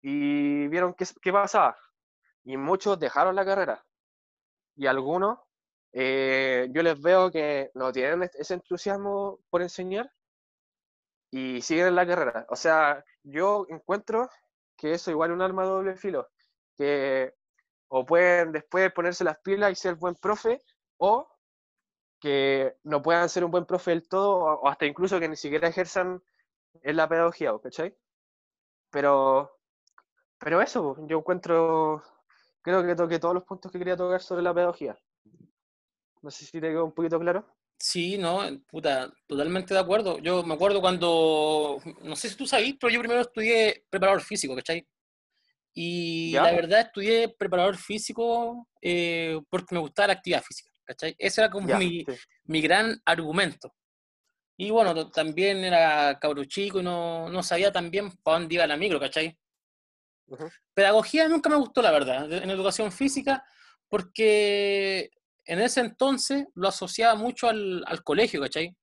y vieron qué, qué pasaba. Y muchos dejaron la carrera. Y algunos, eh, yo les veo que no tienen ese entusiasmo por enseñar y siguen en la carrera. O sea, yo encuentro que eso igual es un arma de doble filo, que o pueden después ponerse las pilas y ser buen profe, o que no puedan ser un buen profe del todo, o hasta incluso que ni siquiera ejerzan en la pedagogía, ¿cachai? Pero, pero eso, yo encuentro, creo que toqué todos los puntos que quería tocar sobre la pedagogía. No sé si te quedó un poquito claro. Sí, no, puta, totalmente de acuerdo. Yo me acuerdo cuando, no sé si tú sabes, pero yo primero estudié preparador físico, ¿cachai? Y la verdad estudié preparador físico eh, porque me gustaba la actividad física, ¿cachai? Ese era como mi, mi, gran argumento. Y bueno, también era cabro chico y no, no sabía también para dónde iba la micro, ¿cachai? Pedagogía nunca me gustó, la verdad, en educación física, porque en ese entonces lo asociaba mucho al, al colegio, ¿cachai?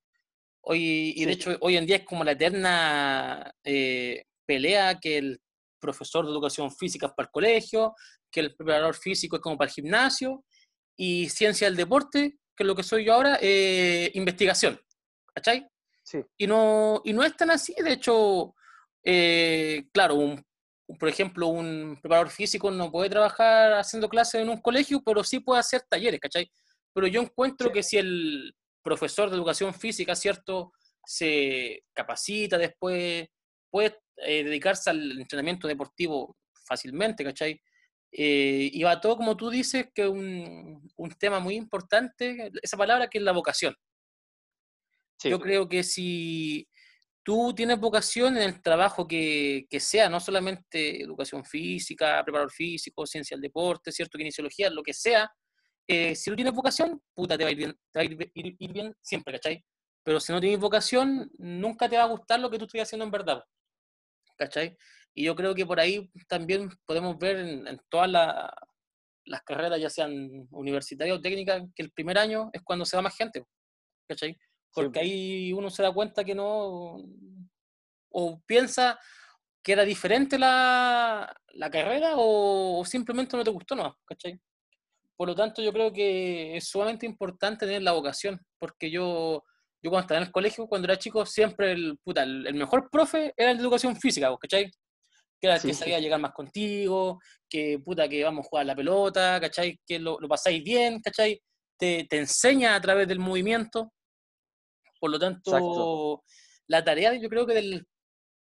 Hoy, y de hecho, hoy en día es como la eterna eh, pelea que el profesor de educación física es para el colegio, que el preparador físico es como para el gimnasio, y ciencia del deporte, que es lo que soy yo ahora, eh, investigación. ¿Cachai? Sí. Y no, y no es tan así, de hecho, eh, claro, un, por ejemplo, un preparador físico no puede trabajar haciendo clases en un colegio, pero sí puede hacer talleres, ¿cachai? Pero yo encuentro que si el profesor de educación física, ¿cierto? Se capacita después, puede eh, dedicarse al entrenamiento deportivo fácilmente, ¿cachai? Eh, y va todo, como tú dices, que un, un tema muy importante, esa palabra que es la vocación. Yo creo que si tú tienes vocación en el trabajo que, que, sea, no solamente educación física, preparador físico, ciencia del deporte, cierto, kinesiología, lo que sea, eh, si tú tienes vocación, puta, te va a ir bien, te va a ir, bien siempre, ¿cachai? Pero si no tienes vocación, nunca te va a gustar lo que tú estás haciendo en verdad, ¿cachai? Y yo creo que por ahí también podemos ver en, todas las carreras, ya sean universitarias o técnicas, que el primer año es cuando se va más gente, ¿cachai? Porque ahí uno se da cuenta que no, o piensa que era diferente la, la carrera o, simplemente no te gustó no, ¿cachai? Por lo tanto, yo creo que es sumamente importante tener la vocación, porque yo, yo cuando estaba en el colegio, cuando era chico, siempre el, puta, el, mejor profe era el de educación física, ¿cachai? Que era el que sabía llegar más contigo, que puta, que vamos a jugar la pelota, ¿cachai? Que lo, lo pasáis bien, ¿cachai? Te, te enseña a través del movimiento. Por lo tanto, la tarea yo creo que del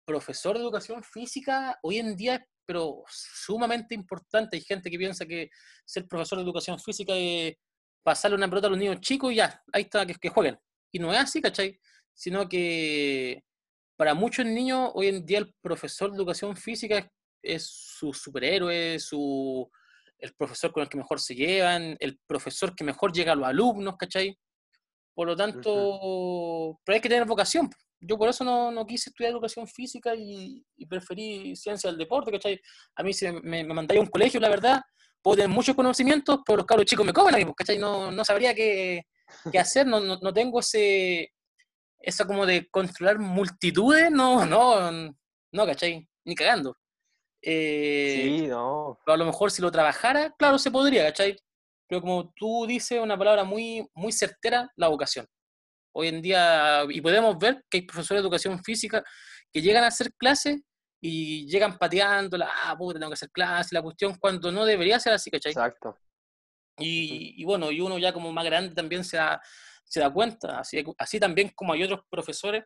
profesor de educación física hoy en día es pero sumamente importante. Hay gente que piensa que ser profesor de educación física es pasarle una pelota a los niños chicos y ya, ahí está, que, que jueguen. Y no es así, ¿cachai? Sino que para muchos niños hoy en día el profesor de educación física es, su superhéroe, su, el profesor con el que mejor se llevan, el profesor que mejor llega a los alumnos, ¿cachai? Por lo tanto, pero hay que tener vocación. Yo por eso no, no quise estudiar educación física y, preferí ciencia del deporte, ¿cachai? A mí se me, me mandaría a un colegio, la verdad, puedo tener muchos conocimientos, pero los cabros chicos me comen a ¿cachai? No, no sabría qué, qué hacer, no, no, no, tengo ese, eso como de controlar multitudes, no, no, no, ¿cachai? Ni cagando. Eh, sí, no. Pero a lo mejor si lo trabajara, claro, se podría, ¿cachai? pero como tú dices, una palabra muy, muy certera, la vocación. Hoy en día, y podemos ver que hay profesores de educación física que llegan a hacer clases y llegan pateando, ah, puta, tengo que hacer clase, la cuestión, cuando no debería ser así, ¿cachai? Exacto. Y, y bueno, y uno ya como más grande también se da, se da cuenta, así, así también como hay otros profesores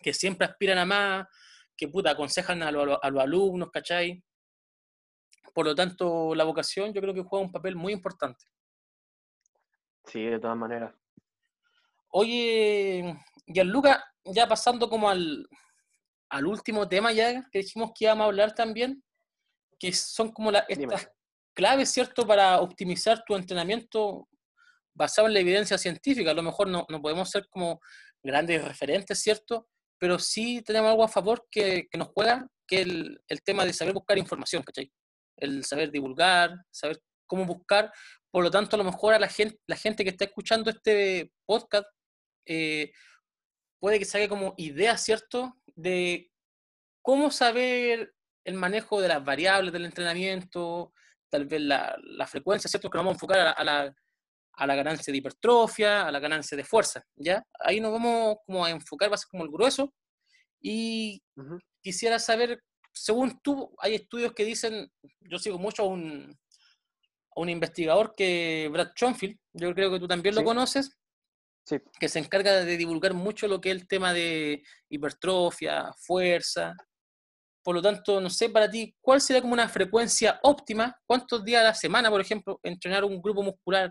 que siempre aspiran a más, que puta, aconsejan a, a los alumnos, ¿cachai? Por lo tanto, la vocación yo creo que juega un papel muy importante. Sí, de todas maneras. Oye, Gianluca, ya pasando como al, al último tema ya que dijimos que íbamos a hablar también, que son como la, estas claves, ¿cierto?, para optimizar tu entrenamiento basado en la evidencia científica. A lo mejor no, no podemos ser como grandes referentes, ¿cierto? Pero sí tenemos algo a favor que, que nos juega, que el, el, tema de saber buscar información, ¿cachai? el saber divulgar, saber cómo buscar. Por lo tanto, a lo mejor a la gente, la gente que está escuchando este podcast eh, puede que saque como idea, ¿cierto?, de cómo saber el manejo de las variables del entrenamiento, tal vez la, la frecuencia, ¿cierto?, que nos vamos a enfocar a, la, a la ganancia de hipertrofia, a la ganancia de fuerza, ¿ya? Ahí nos vamos como a enfocar, va a ser como el grueso. Y quisiera saber según tú, hay estudios que dicen, yo sigo mucho a un, a un investigador que Brad Schoenfield, yo creo que tú también lo conoces, sí. que se encarga de divulgar mucho lo que es el tema de hipertrofia, fuerza. Por lo tanto, no sé para ti, ¿cuál sería como una frecuencia óptima? ¿Cuántos días a la semana, por ejemplo, entrenar un grupo muscular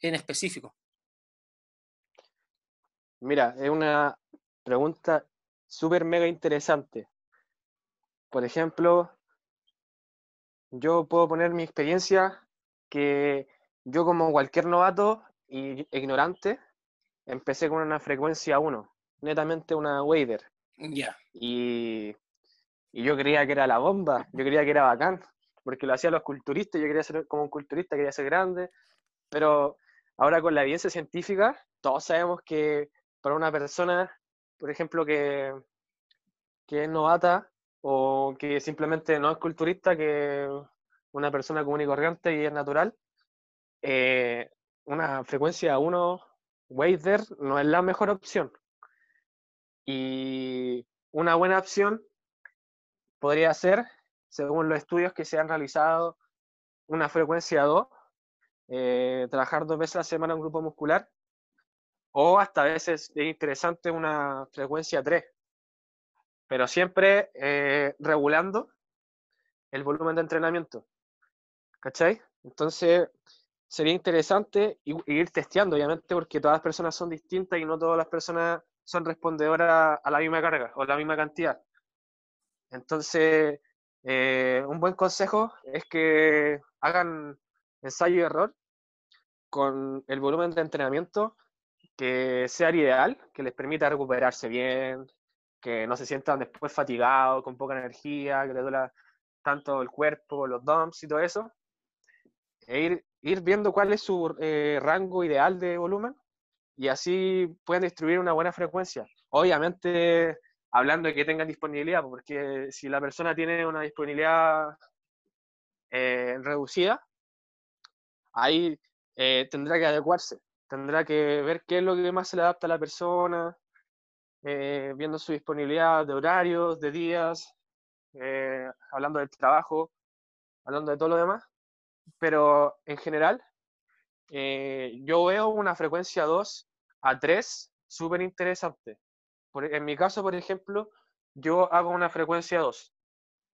en específico? Mira, es una pregunta súper mega interesante. Por ejemplo, yo puedo poner mi experiencia que yo como cualquier novato y ignorante, empecé con una frecuencia 1, netamente una wader. Ya. Y Y yo creía que era la bomba, yo creía que era bacán, porque lo hacían los culturistas, yo quería ser como un culturista, quería ser grande, pero ahora con la evidencia científica, todos sabemos que para una persona, por ejemplo, que, que es novata o que simplemente no es culturista, que una persona común y corriente y es natural, eh, una frecuencia 1 Wader no es la mejor opción. Y una buena opción podría ser, según los estudios que se han realizado, una frecuencia 2, eh, trabajar dos veces a la semana un grupo muscular, o hasta a veces es interesante una frecuencia 3, pero siempre eh, regulando el volumen de entrenamiento. ¿Cachai? Entonces, sería interesante ir testeando, obviamente, porque todas las personas son distintas y no todas las personas son respondedoras a la misma carga o la misma cantidad. Entonces, eh, un buen consejo es que hagan ensayo y error con el volumen de entrenamiento que sea el ideal, que les permita recuperarse bien, que no se sientan después fatigados, con poca energía, que les duela tanto el cuerpo, los dumps y todo eso. E ir viendo cuál es su eh, rango ideal de volumen y así pueden distribuir una buena frecuencia. Obviamente, hablando de que tengan disponibilidad, porque si la persona tiene una disponibilidad eh, reducida, ahí eh, tendrá que adecuarse, tendrá que ver qué es lo que más se le adapta a la persona, viendo su disponibilidad de horarios, de días, hablando del trabajo, hablando de todo lo demás pero en general eh, yo veo una frecuencia 2 a 3 súper interesante. En mi caso, por ejemplo, yo hago una frecuencia 2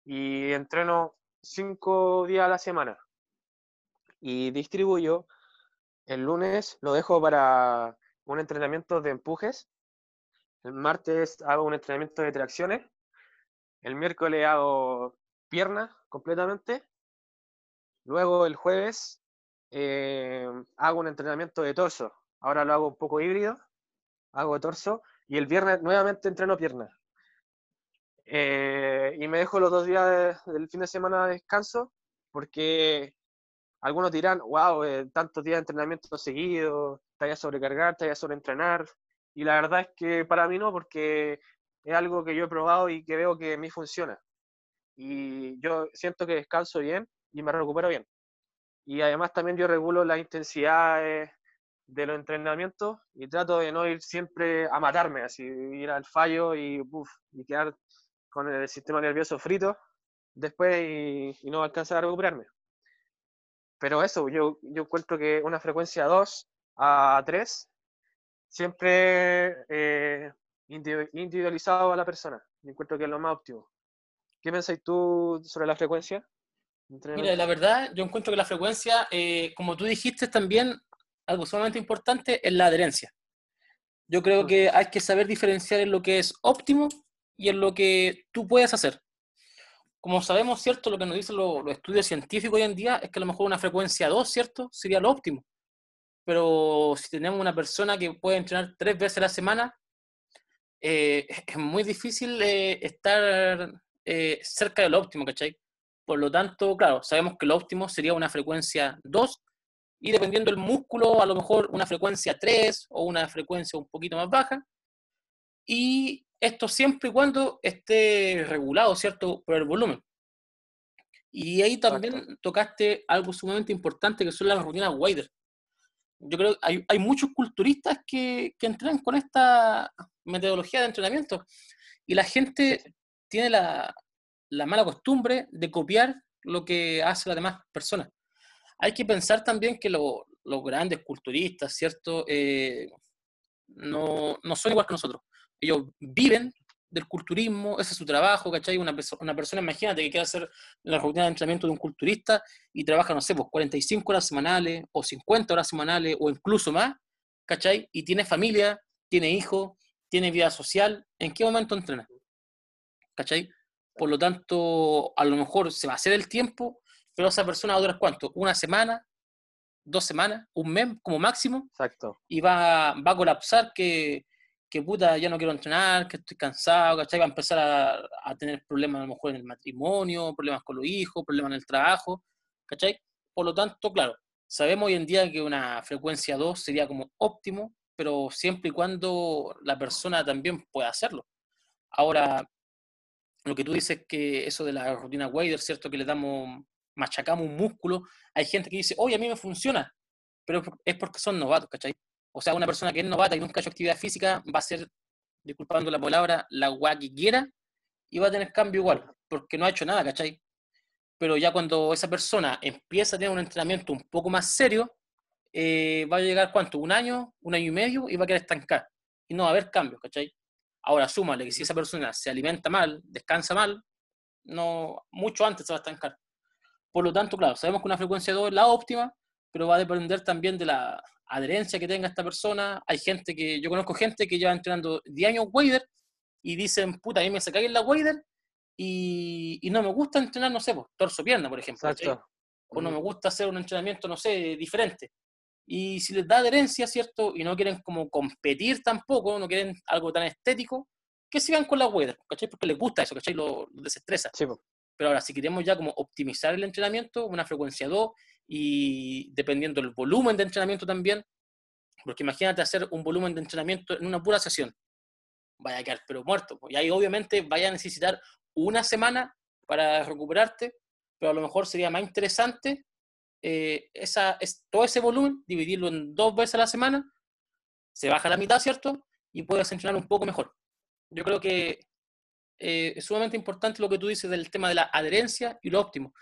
y entreno 5 días a la semana y distribuyo. El lunes lo dejo para un entrenamiento de empujes. El martes hago un entrenamiento de tracciones. El miércoles hago piernas completamente Luego el jueves eh, hago un entrenamiento de torso. Ahora lo hago un poco híbrido. Hago torso. Y el viernes nuevamente entreno piernas. Eh, y me dejo los dos días del fin de semana de descanso porque algunos dirán, wow, eh, tantos días de entrenamiento seguidos, te a sobrecargar, te vayas a sobreentrenar. Y la verdad es que para mí no, porque es algo que yo he probado y que veo que a mí funciona. Y yo siento que descanso bien y me recupero bien. Y además también yo regulo las intensidades de los entrenamientos y trato de no ir siempre a matarme, así ir al fallo y, y quedar con el sistema nervioso frito después y, no alcanzar a recuperarme. Pero eso, yo, yo encuentro que una frecuencia 2 a 3 siempre eh, individualizado a la persona. Yo encuentro que es lo más óptimo. ¿Qué pensáis tú sobre la frecuencia? Mira, la verdad, yo encuentro que la frecuencia, eh, como tú dijiste también, algo sumamente importante es la adherencia. Yo creo que hay que saber diferenciar en lo que es óptimo y en lo que tú puedes hacer. Como sabemos, ¿cierto? Lo que nos dicen los, estudios científicos hoy en día es que a lo mejor una frecuencia 2, ¿cierto? Sería lo óptimo. Pero si tenemos una persona que puede entrenar tres veces a la semana, eh, <laughs> es muy difícil eh, estar cerca de lo óptimo, ¿cachai? Por lo tanto, claro, sabemos que lo óptimo sería una frecuencia 2 y dependiendo del músculo, a lo mejor una frecuencia 3 o una frecuencia un poquito más baja. Y esto siempre y cuando esté regulado, ¿cierto?, por el volumen. Y ahí también tocaste algo sumamente importante que son las rutinas wider. Yo creo que hay, hay muchos culturistas que, que entrenan con esta metodología de entrenamiento y la gente tiene la, la mala costumbre de copiar lo que hace las demás personas. Hay que pensar también que los grandes culturistas, ¿cierto? Eh, no, son igual que nosotros. Ellos viven del culturismo, ese es su trabajo, ¿cachai? Una, una persona, imagínate, que quiere hacer la rutina de entrenamiento de un culturista y trabaja, no sé, pues 45 horas semanales o 50 horas semanales o incluso más, ¿cachai? Y tiene familia, tiene hijos, tiene vida social, ¿en qué momento entrena? ¿Cachai? por lo tanto, a lo mejor se va a hacer el tiempo, pero esa persona va a durar cuánto? ¿Una semana? ¿Dos semanas? ¿Un mes como máximo? Exacto. Y va, va a colapsar que, que puta, ya no quiero entrenar, que estoy cansado, ¿cachai? Va a empezar a, a, tener problemas a lo mejor en el matrimonio, problemas con los hijos, problemas en el trabajo, ¿cachai? Por lo tanto, claro, sabemos hoy en día que una frecuencia 2 sería como óptimo, pero siempre y cuando la persona también pueda hacerlo. Ahora, lo que tú dices que eso de la rutina Wader, ¿cierto? Que le damos, machacamos un músculo, hay gente que dice, oye, a mí me funciona, pero es porque son novatos, ¿cachai? O sea, una persona que es novata y nunca ha hecho actividad física va a ser, disculpando la palabra, la guay que quiera y va a tener cambio igual, porque no ha hecho nada, ¿cachai? Pero ya cuando esa persona empieza a tener un entrenamiento un poco más serio, eh, va a llegar, ¿cuánto? ¿Un año? ¿Un año y medio? Y va a querer estancar. Y no va a haber cambios, ¿cachai? Ahora, súmale que si esa persona se alimenta mal, descansa mal, no, mucho antes se va a estancar. Por lo tanto, claro, sabemos que una frecuencia 2 es la óptima, pero va a depender también de la adherencia que tenga esta persona. Hay gente que, yo conozco gente que lleva entrenando 10 años wader y dicen, puta, a mí me sacáis en la wader y, y, no me gusta entrenar, no sé, pues, torso-pierna, por ejemplo. O no me gusta hacer un entrenamiento, no sé, diferente. Y si les da adherencia, ¿cierto? Y no quieren como competir tampoco, no quieren algo tan estético, que sigan con la wader, ¿cachai? Porque les gusta eso, ¿cachai? Lo, lo desestresa. Sí, pues. Pero ahora, si queremos ya como optimizar el entrenamiento, una frecuencia 2, y dependiendo del volumen de entrenamiento también, porque imagínate hacer un volumen de entrenamiento en una pura sesión, vaya a quedar pero muerto, y ahí obviamente vaya a necesitar una semana para recuperarte, pero a lo mejor sería más interesante eh, esa, es, todo ese volumen, dividirlo en dos veces a la semana, se baja la mitad, ¿cierto? Y puedes entrenar un poco mejor. Yo creo que eh, es sumamente importante lo que tú dices del tema de la adherencia y lo óptimo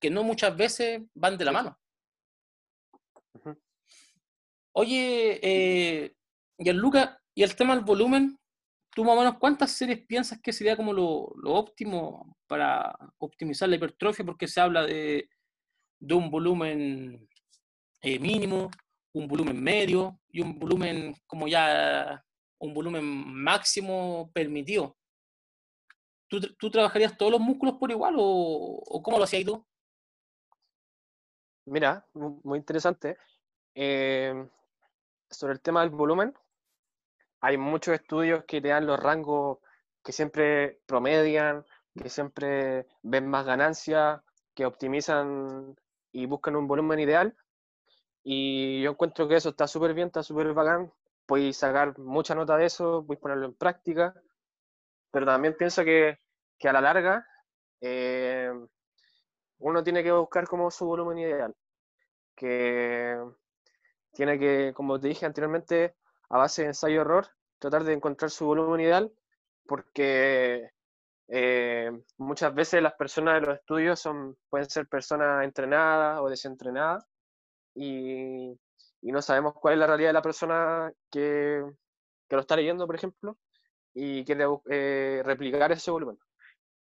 que no muchas veces van de la mano. Oye, eh, Gianluca, y el tema del volumen, ¿tú más o menos cuántas series piensas que sería como lo, óptimo para optimizar la hipertrofia? Porque se habla de, un volumen eh, mínimo, un volumen medio y un volumen como ya un volumen máximo permitido. ¿Tú, trabajarías todos los músculos por igual o, cómo lo hacías tú? Mira, muy interesante. Eh, sobre el tema del volumen, hay muchos estudios que te dan los rangos que siempre promedian, que siempre ven más ganancias, que optimizan y buscan un volumen ideal. Y yo encuentro que eso está súper bien, está súper bacán. Puedes sacar mucha nota de eso, puedes ponerlo en práctica. Pero también pienso que, que a la larga eh, uno tiene que buscar como su volumen ideal, que tiene que, como te dije anteriormente, a base de ensayo-error, tratar de encontrar su volumen ideal, porque eh, muchas veces las personas de los estudios son, pueden ser personas entrenadas o desentrenadas, y, y no sabemos cuál es la realidad de la persona que, que lo está leyendo, por ejemplo, y quiere eh, replicar ese volumen.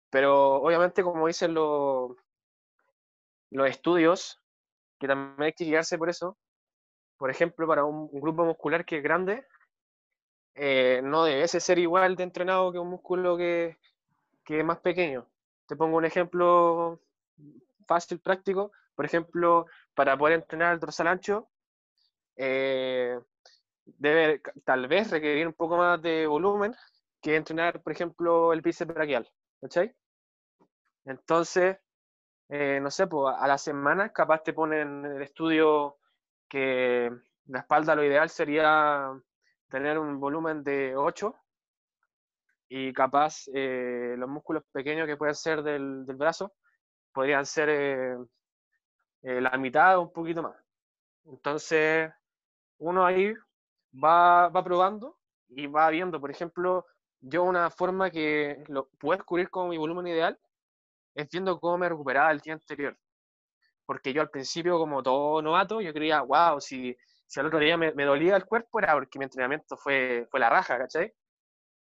Pero obviamente, como dicen los los estudios, que también hay que guiarse por eso, por ejemplo, para un, grupo muscular que es grande, eh, no debe ser igual de entrenado que un músculo que, que, es más pequeño. Te pongo un ejemplo fácil, práctico. Por ejemplo, para poder entrenar el dorsal ancho, eh, debe tal vez requerir un poco más de volumen que entrenar, por ejemplo, el bíceps braquial. ¿Cachai? Entonces, eh, no sé, pues a la semana capaz te ponen en el estudio que la espalda lo ideal sería tener un volumen de 8 y capaz eh, los músculos pequeños que pueden ser del, brazo podrían ser eh, la mitad o un poquito más. Entonces, uno ahí va, va probando y va viendo, por ejemplo, yo una forma que lo puedo descubrir como mi volumen ideal es cómo me recuperaba el día anterior. Porque yo al principio, como todo novato, yo creía, wow, si, si al otro día me, dolía el cuerpo era porque mi entrenamiento fue, fue la raja, ¿cachai?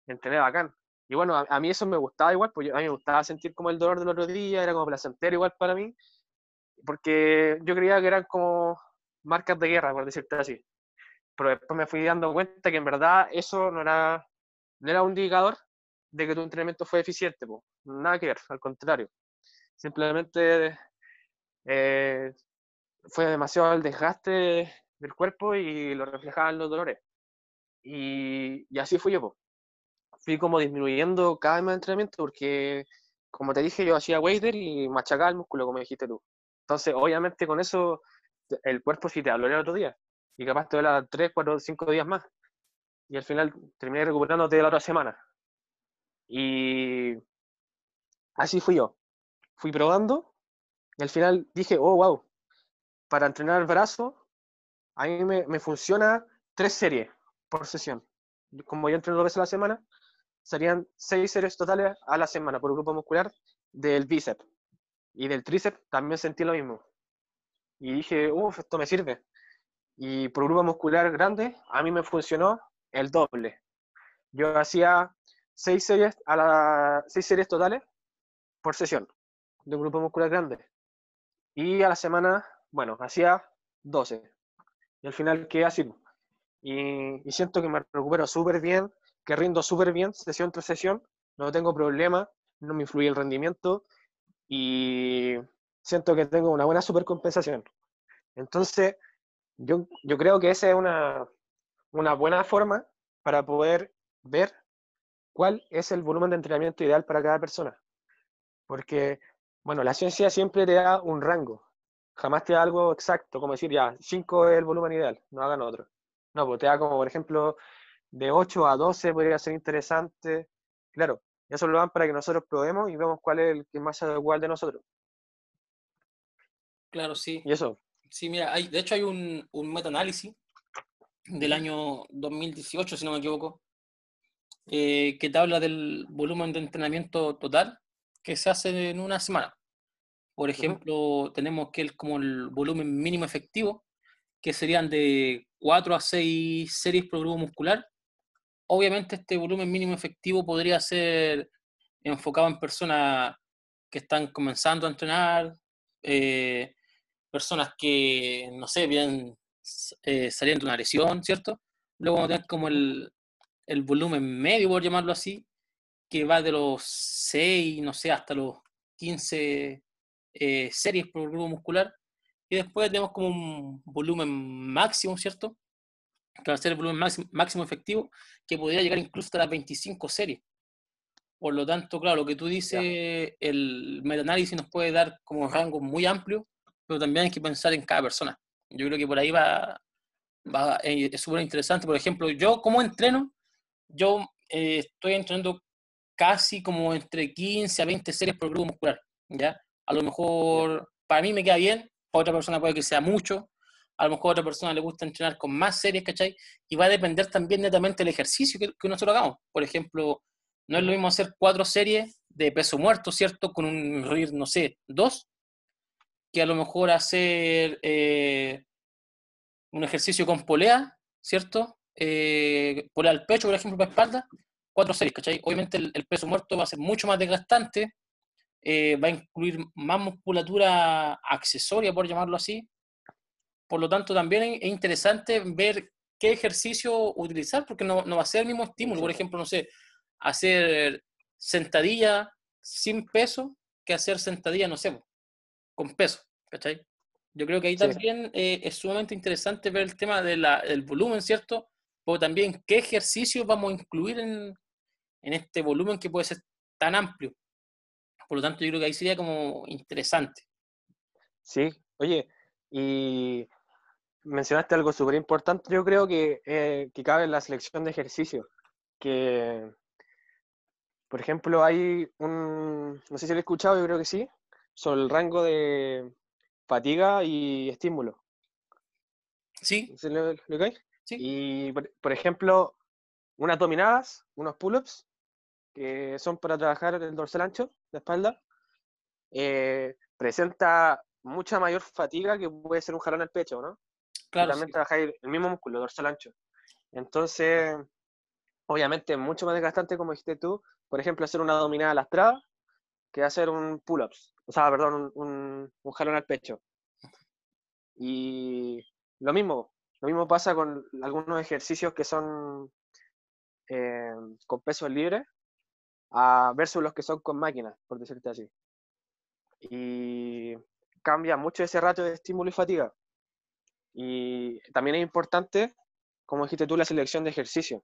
Entrené bacán. Y bueno, a, mí eso me gustaba igual, porque a mí me gustaba sentir como el dolor del otro día, era como placentero igual para mí, porque yo creía que eran como marcas de guerra, por decirte así. Pero después me fui dando cuenta que en verdad eso no era, no era un indicador de que tu entrenamiento fue eficiente, pues nada que ver, al contrario. Simplemente eh, fue demasiado el desgaste del cuerpo y lo reflejaban los dolores. Y, así fui yo. po. Fui como disminuyendo cada vez más entrenamiento porque, como te dije, yo hacía wader y machacaba el músculo, como dijiste tú. Entonces, obviamente con eso el cuerpo sí te habló el otro día. Y capaz te duele 3, 4, 5 días más. Y al final terminé recuperándote la otra semana. Y así fui yo. Fui probando y al final dije, oh, wow, para entrenar el brazo, a mí me, me funciona tres series por sesión. Como yo entreno dos veces a la semana, serían seis series totales a la semana por grupo muscular del bíceps. Y del tríceps también sentí lo mismo. Y dije, uff, esto me sirve. Y por grupo muscular grande, a mí me funcionó el doble. Yo hacía seis series, a la, seis series totales por sesión de un grupo muscular grande. Y a la semana, bueno, hacía 12. Y al final quedé así. Y, y siento que me recupero súper bien, que rindo súper bien, sesión tras sesión, no tengo problema, no me influye el rendimiento y siento que tengo una buena supercompensación. Entonces, yo, yo creo que esa es una, una buena forma para poder ver cuál es el volumen de entrenamiento ideal para cada persona. Porque, bueno, la ciencia siempre te da un rango, jamás te da algo exacto, como decir, ya, 5 es el volumen ideal, no hagan otro. No, pues te da como, por ejemplo, de 8 a 12 podría ser interesante. Claro, eso lo dan para que nosotros probemos y vemos cuál es el que más se adecua al de nosotros. Claro, sí. Y eso, Sí, mira, hay, de hecho hay un, un metaanálisis del año 2018, si no me equivoco, eh, que te habla del volumen de entrenamiento total que se hace en una semana. Por ejemplo, tenemos que el, como el volumen mínimo efectivo, que serían de 4 a 6 series por grupo muscular. Obviamente este volumen mínimo efectivo podría ser enfocado en personas que están comenzando a entrenar, eh, personas que, no sé, vienen eh, saliendo de una lesión, ¿cierto? Luego vamos a tener como el, el volumen medio, por llamarlo así, que va de los 6, no sé, hasta los 15 eh, series por grupo muscular. Y después tenemos como un volumen máximo, ¿cierto? Que va a ser el volumen máximo, máximo efectivo, que podría llegar incluso hasta las 25 series. Por lo tanto, claro, lo que tú dices, el metaanálisis nos puede dar como rango muy amplio, pero también hay que pensar en cada persona. Yo creo que por ahí va, va eh, es súper interesante. Por ejemplo, yo como entreno, yo eh, estoy entrenando casi como entre 15 a 20 series por grupo muscular, ¿ya? A lo mejor para mí me queda bien, para otra persona puede que sea mucho, a lo mejor a otra persona le gusta entrenar con más series, ¿cachai? Y va a depender también netamente del ejercicio que, que nosotros hagamos. Por ejemplo, no es lo mismo hacer cuatro series de peso muerto, ¿cierto? Con un RIR, no sé, dos, que a lo mejor hacer eh, un ejercicio con polea, ¿cierto? Eh, polea al pecho, por ejemplo, para espalda, cuatro series, ¿cachai? Obviamente el, el peso muerto va a ser mucho más desgastante, eh, va a incluir más musculatura accesoria, por llamarlo así. Por lo tanto, también es interesante ver qué ejercicio utilizar, porque no, no va a ser el mismo estímulo. Por ejemplo, no sé, hacer sentadilla sin peso que hacer sentadilla, no sé, con peso, ¿cachai? Yo creo que ahí Sí. también eh, es sumamente interesante ver el tema de la- del volumen, ¿cierto? Pero también qué ejercicios vamos a incluir en, en este volumen que puede ser tan amplio. Por lo tanto, yo creo que ahí sería como interesante. sí. Oye, y mencionaste algo súper importante, yo creo que, eh, que cabe en la selección de ejercicios. Que, por ejemplo, hay un, no sé si lo he escuchado, yo creo que sí, sobre el rango de fatiga y estímulo. Sí, ¿Se lo, lo cae? sí, Y, por, por ejemplo, unas dominadas, unos pull-ups, que son para trabajar el dorsal ancho, la espalda, eh, presenta mucha mayor fatiga que puede ser un jalón al pecho, ¿no? Y claro, también sí. trabajáis el mismo músculo, dorsal ancho. Entonces, obviamente es mucho más desgastante, como dijiste tú, por ejemplo, hacer una dominada lastrada que hacer un pull-ups, o sea, perdón, un, un, un jalón al pecho. Y lo mismo, lo mismo pasa con algunos ejercicios que son eh, con pesos libres a versus los que son con máquinas, por decirte así. Y cambia mucho ese ratio de estímulo y fatiga. Y también es importante como dijiste tú, la selección de ejercicio.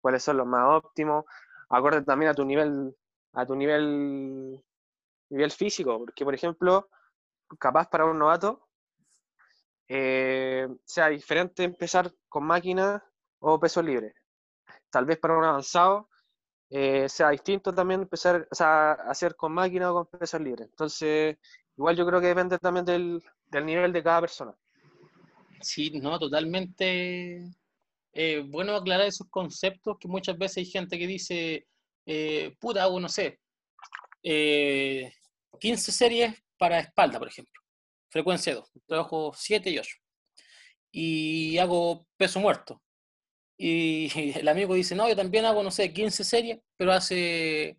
Cuáles son los más óptimos, acorde también a tu nivel, a tu nivel, nivel físico. Porque, por ejemplo, capaz para un novato, eh, sea diferente empezar con máquina o peso libre. Tal vez para un avanzado eh, sea distinto también empezar a hacer con máquina o con peso libre. Entonces, igual yo creo que depende también del, del nivel de cada persona. Sí, no, totalmente eh, bueno aclarar esos conceptos que muchas veces hay gente que dice, eh, puta, hago, no sé, 15 eh, series para espalda, por ejemplo, frecuencia 2, trabajo 7 y 8, y hago peso muerto. Y <laughs> el amigo dice, no, yo también hago, no sé, 15 series, pero hace,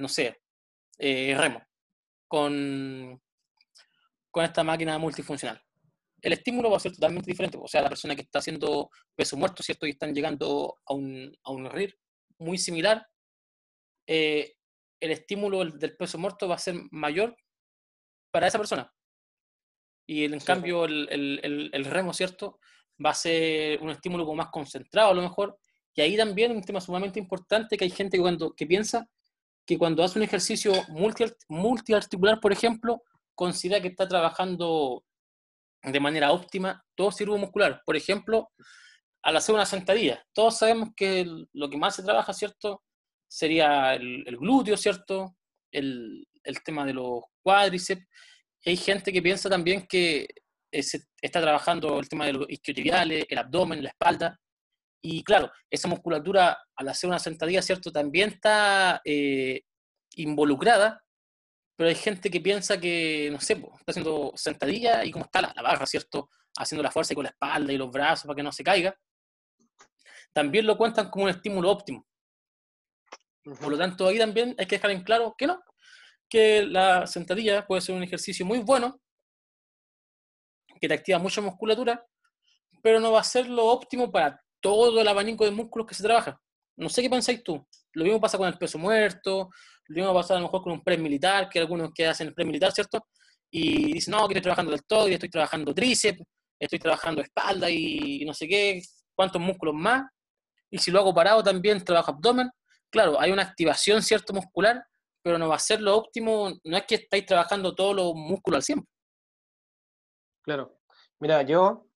no sé, remo, con, con esta máquina multifuncional el estímulo va a ser totalmente diferente. O sea, la persona que está haciendo peso muerto, ¿cierto? Y están llegando a un, a un RIR muy similar, eh, el estímulo del peso muerto va a ser mayor para esa persona. Y en cambio, el, el, el, remo, ¿cierto? Va a ser un estímulo como más concentrado a lo mejor. Y ahí también un tema sumamente importante que hay gente que, cuando, que piensa que cuando hace un ejercicio multi, multiarticular, por ejemplo, considera que está trabajando de manera óptima todo circuito muscular. Por ejemplo, al hacer una sentadilla, todos sabemos que lo que más se trabaja, ¿cierto? Sería el, glúteo, ¿cierto? El, tema de los cuádriceps. hay gente que piensa también que se está trabajando el tema de los isquiotibiales, el abdomen, la espalda. Y claro, esa musculatura al hacer una sentadilla, ¿cierto? También está eh, involucrada pero hay gente que piensa que, no sé, está haciendo sentadilla y como está la, barra, ¿cierto? Haciendo la fuerza con la espalda y los brazos para que no se caiga. También lo cuentan como un estímulo óptimo. Por lo tanto, ahí también hay que dejar en claro que no, que la sentadilla puede ser un ejercicio muy bueno, que te activa mucha musculatura, pero no va a ser lo óptimo para todo el abanico de músculos que se trabaja. No sé qué pensáis tú. Lo mismo pasa con el peso muerto, lo mismo pasa a lo mejor con un pre militar, que algunos que hacen el pre militar, ¿cierto? Y dicen, no, que estoy trabajando del todo, y estoy trabajando tríceps, estoy trabajando espalda y no sé qué, cuántos músculos más. Y si lo hago parado también trabajo abdomen. Claro, hay una activación cierto muscular, pero no va a ser lo óptimo, no es que estáis trabajando todos los músculos al 100. Claro. Mira, yo,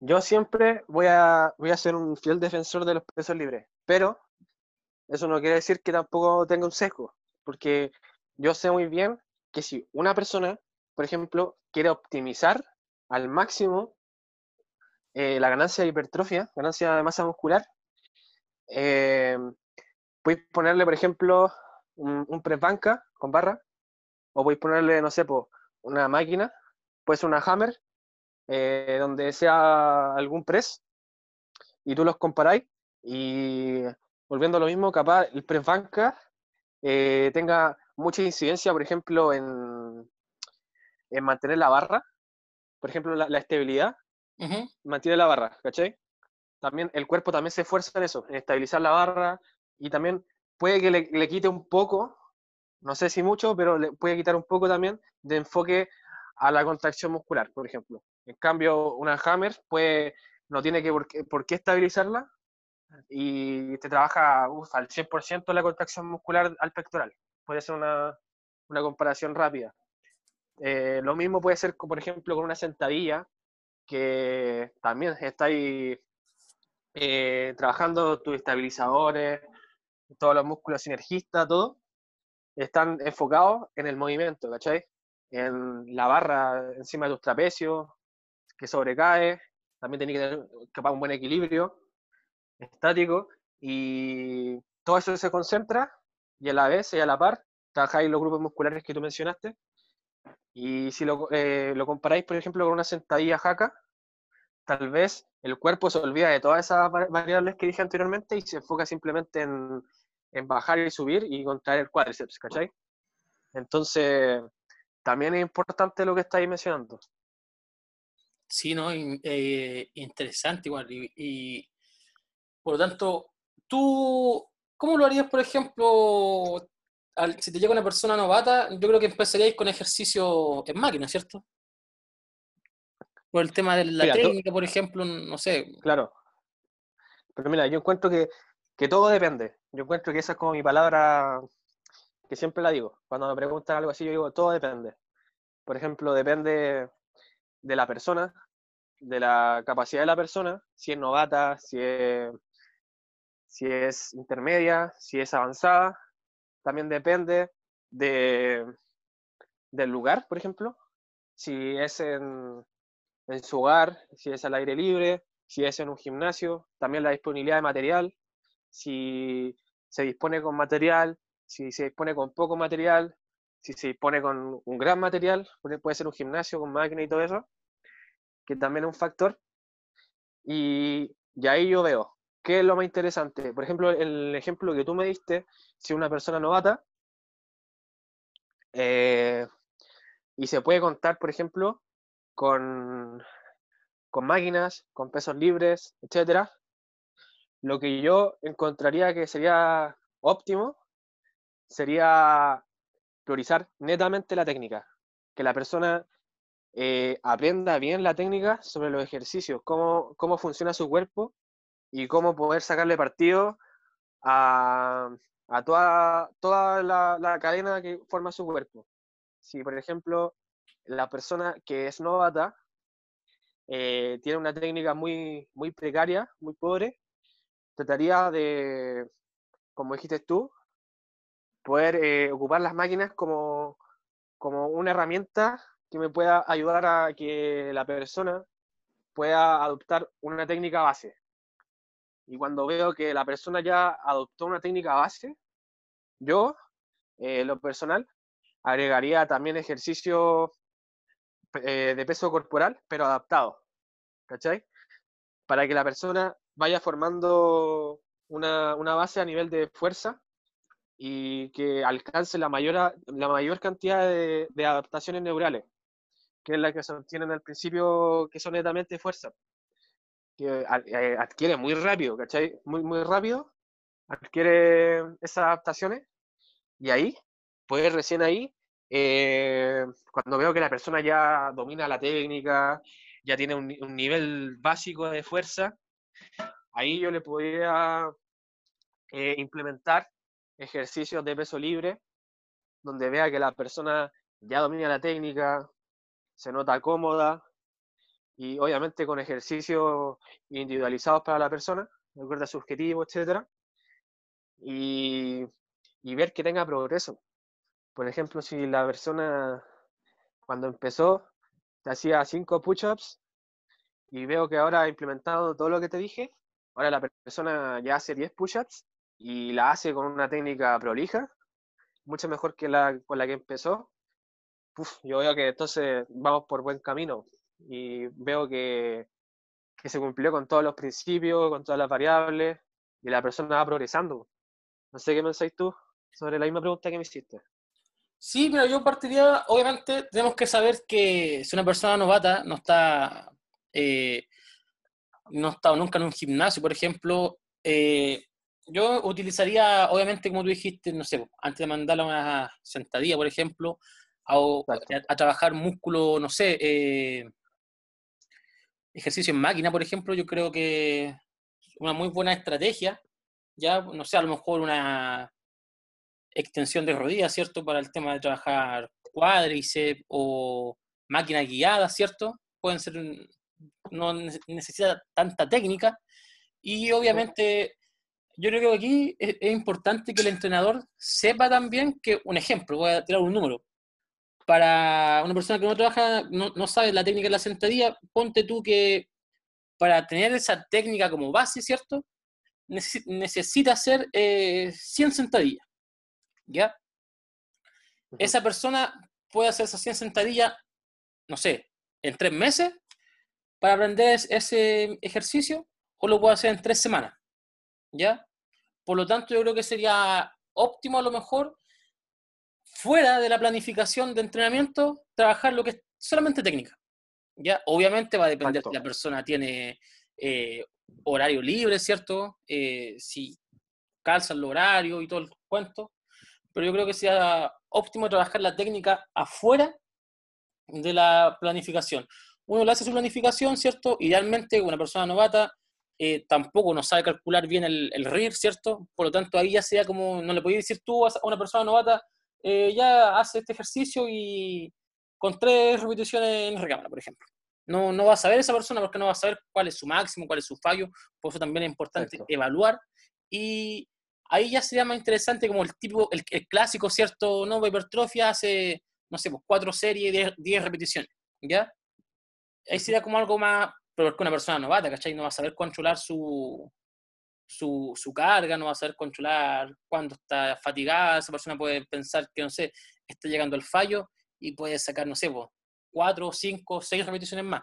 yo siempre voy a, voy a ser un fiel defensor de los pesos libres, pero eso no quiere decir que tampoco tenga un sesgo, porque yo sé muy bien que si una persona, por ejemplo, quiere optimizar al máximo eh, la ganancia de hipertrofia, ganancia de masa muscular, eh, puedes ponerle, por ejemplo, un, un press banca con barra, o podéis ponerle, no sé, una máquina, puede ser una hammer, eh, donde sea algún press, y tú los comparáis, y volviendo a lo mismo, capaz el press banca eh, tenga mucha incidencia, por ejemplo, en, en mantener la barra, por ejemplo, la, estabilidad, mantiene la barra, ¿cachai? También el cuerpo también se esfuerza en eso, en estabilizar la barra y también puede que le, quite un poco, no sé si mucho, pero le puede quitar un poco también de enfoque a la contracción muscular, por ejemplo. En cambio, una hammer puede, no tiene que por qué estabilizarla, y te trabaja al 100% la contracción muscular al pectoral. Puede ser una, una comparación rápida. Eh, lo mismo puede ser, por ejemplo, con una sentadilla, que también está ahí eh, trabajando tus estabilizadores, todos los músculos sinergistas, todo, están enfocados en el movimiento, ¿cachai? En la barra encima de tus trapecios, que sobrecae, también tiene que tener capaz un buen equilibrio estático y todo eso se concentra y a la vez y a la par trabajáis los grupos musculares que tú mencionaste. Y si lo, eh, lo comparáis, por ejemplo, con una sentadilla jaca, tal vez el cuerpo se olvida de todas esas variables que dije anteriormente y se enfoca simplemente en, en bajar y subir y contraer el cuádriceps, ¿cachai? Entonces, también es importante lo que estáis mencionando. Sí, ¿no? Eh, interesante igual. y, por lo tanto, tú, ¿cómo lo harías, por ejemplo, si te llega una persona novata? Yo creo que empezaríais con ejercicio en máquina, ¿cierto? Por el tema de la técnica, por ejemplo, no sé. Claro. Pero mira, yo encuentro que, que todo depende. Yo encuentro que esa es como mi palabra que siempre la digo. Cuando me preguntan algo así, yo digo, todo depende. Por ejemplo, depende de la persona, de la capacidad de la persona, si es novata, si es, si es intermedia, si es avanzada. También depende de, del lugar, por ejemplo. Si es en, en su hogar, si es al aire libre, si es en un gimnasio, también la disponibilidad de material, si se dispone con material, si se dispone con poco material, si se dispone con un gran material, puede ser un gimnasio con máquina y todo eso, que también es un factor. Y, y ahí yo veo, ¿qué es lo más interesante? Por ejemplo, el ejemplo que tú me diste, si una persona novata, eh, y se puede contar, por ejemplo, con, con máquinas, con pesos libres, etcétera, lo que yo encontraría que sería óptimo sería priorizar netamente la técnica, que la persona eh, aprenda bien la técnica sobre los ejercicios, cómo, cómo funciona su cuerpo y cómo poder sacarle partido a, a toda, toda la, la, cadena que forma su cuerpo. Si, por ejemplo, la persona que es novata eh, tiene una técnica muy, muy precaria, muy pobre, trataría de, como dijiste tú, poder eh, ocupar las máquinas como, como una herramienta que me pueda ayudar a que la persona pueda adoptar una técnica base. Y cuando veo que la persona ya adoptó una técnica base, yo, eh, lo personal, agregaría también ejercicio eh, de peso corporal, pero adaptado. ¿Cachai? Para que la persona vaya formando una, una base a nivel de fuerza y que alcance la mayor, la mayor cantidad de, de adaptaciones neurales, que es la que se obtienen al principio, que son netamente fuerza, que eh, adquiere muy rápido, ¿cachai? Muy, muy rápido, adquiere esas adaptaciones y ahí, pues recién ahí, eh, cuando veo que la persona ya domina la técnica, ya tiene un, nivel básico de fuerza, ahí yo le podría eh, implementar ejercicios de peso libre, donde vea que la persona ya domina la técnica, se nota cómoda y obviamente con ejercicios individualizados para la persona, de acuerdo a su objetivo, etc. Y ver que tenga progreso. Por ejemplo, si la persona cuando empezó hacía 5 push-ups y veo que ahora ha implementado todo lo que te dije, ahora la persona ya hace 10 push-ups y la hace con una técnica prolija, mucho mejor que la con la que empezó, yo veo que entonces vamos por buen camino y veo que, que se cumplió con todos los principios, con todas las variables y la persona va progresando. No sé qué pensáis tú sobre la misma pregunta que me hiciste. Sí, pero yo partiría, obviamente, tenemos que saber que si una persona novata no está, eh, no ha estado nunca en un gimnasio, por ejemplo, eh, yo utilizaría, obviamente, como tú dijiste, no sé, antes de mandarla a una sentadilla, por ejemplo, a, trabajar músculo, no sé, eh, ejercicio en máquina, por ejemplo, yo creo que es una muy buena estrategia, ya, no sé, a lo mejor una extensión de rodillas, ¿cierto? Para el tema de trabajar cuádriceps o máquina guiada, ¿cierto? Pueden ser, no necesita tanta técnica y obviamente yo creo que aquí es, importante que el entrenador sepa también que, un ejemplo, voy a tirar un número. Para una persona que no trabaja, no, sabe la técnica de la sentadilla, ponte tú que para tener esa técnica como base, ¿cierto? necesita hacer 100 eh, sentadillas. ¿Ya? Esa persona puede hacer esas 100 sentadillas, no sé, en tres meses para aprender ese ejercicio o lo puede hacer en tres semanas. ¿ya? Por lo tanto, yo creo que sería óptimo a lo mejor, fuera de la planificación de entrenamiento, trabajar lo que es solamente técnica. ¿ya? Obviamente va a depender si la persona tiene eh, horario libre, ¿cierto? Eh, si calza el horario y todo el cuento. Pero yo creo que sería óptimo trabajar la técnica afuera de la planificación. Uno le hace su planificación, ¿cierto? Idealmente, una persona novata eh, tampoco no sabe calcular bien el, el RIR, ¿cierto? Por lo tanto, ahí ya sea como, no le podías decir tú a una persona novata, eh, ya hace este ejercicio y con tres repeticiones en recámara, por ejemplo. No, no va a saber esa persona porque no va a saber cuál es su máximo, cuál es su fallo, por eso también es importante evaluar y ahí ya sería más interesante como el tipo, el, clásico, ¿cierto? No, hipertrofia hace, no sé, pues cuatro series, diez, repeticiones, ¿ya? Ahí sería como algo más, pero que una persona novata, ¿cachai? No va a saber controlar su, su, su, carga, no va a saber controlar cuando está fatigada, esa persona puede pensar que, no sé, está llegando al fallo y puede sacar, no sé, pues, cuatro, cinco, seis repeticiones más.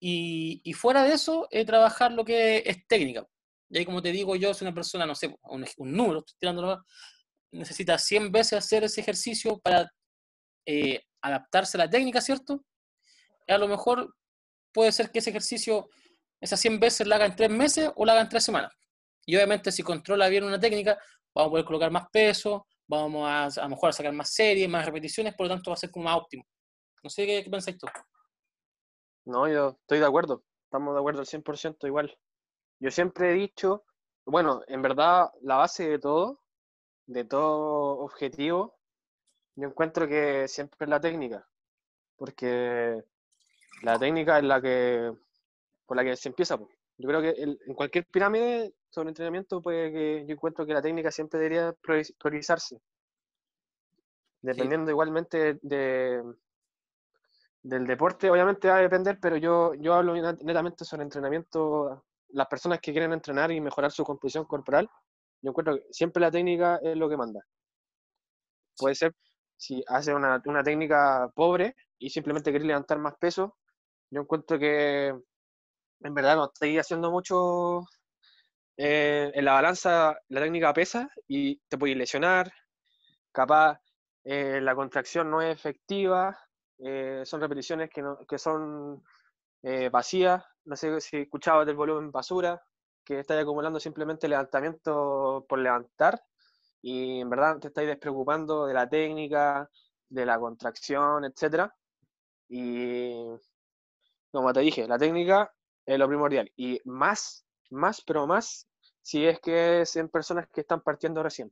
Y, y fuera de eso, eh, trabajar lo que es técnica. Y ahí, como te digo, yo soy una persona, no sé, un, un número, estoy tirándolo, necesita 100 veces hacer ese ejercicio para eh, adaptarse a la técnica, ¿cierto? A lo mejor puede ser que ese ejercicio, esas 100 veces la haga en 3 meses o la haga en 3 semanas. Y obviamente si controla bien una técnica, vamos a poder colocar más peso, vamos a, a lo mejor a sacar más series, más repeticiones, por lo tanto va a ser como más óptimo. No sé qué, qué pensáis tú. No, yo estoy de acuerdo. Estamos de acuerdo al 100% igual. Yo siempre he dicho, bueno, en verdad la base de todo, de todo objetivo, yo encuentro que siempre es la técnica, porque la técnica es la que, por la que se empieza. Yo creo que en cualquier pirámide sobre entrenamiento, puede que yo encuentro que la técnica siempre debería priorizarse, dependiendo igualmente de, del deporte, obviamente va a depender, pero yo, yo hablo netamente sobre entrenamiento las personas que quieren entrenar y mejorar su composición corporal, yo encuentro que siempre la técnica es lo que manda. Puede ser si hace una, una técnica pobre y simplemente quiere levantar más peso, yo encuentro que en verdad no estoy haciendo mucho eh, en la balanza, la técnica pesa y te puedes lesionar, capaz eh, la contracción no es efectiva, eh, son repeticiones que, no, que son vacías, no sé si escuchabas del volumen basura, que estáis acumulando simplemente levantamiento por levantar y en verdad te estáis despreocupando de la técnica, de la contracción, etc. Y como te dije, la técnica es lo primordial. Y más, más, pero más, si es que es en personas que están partiendo recién.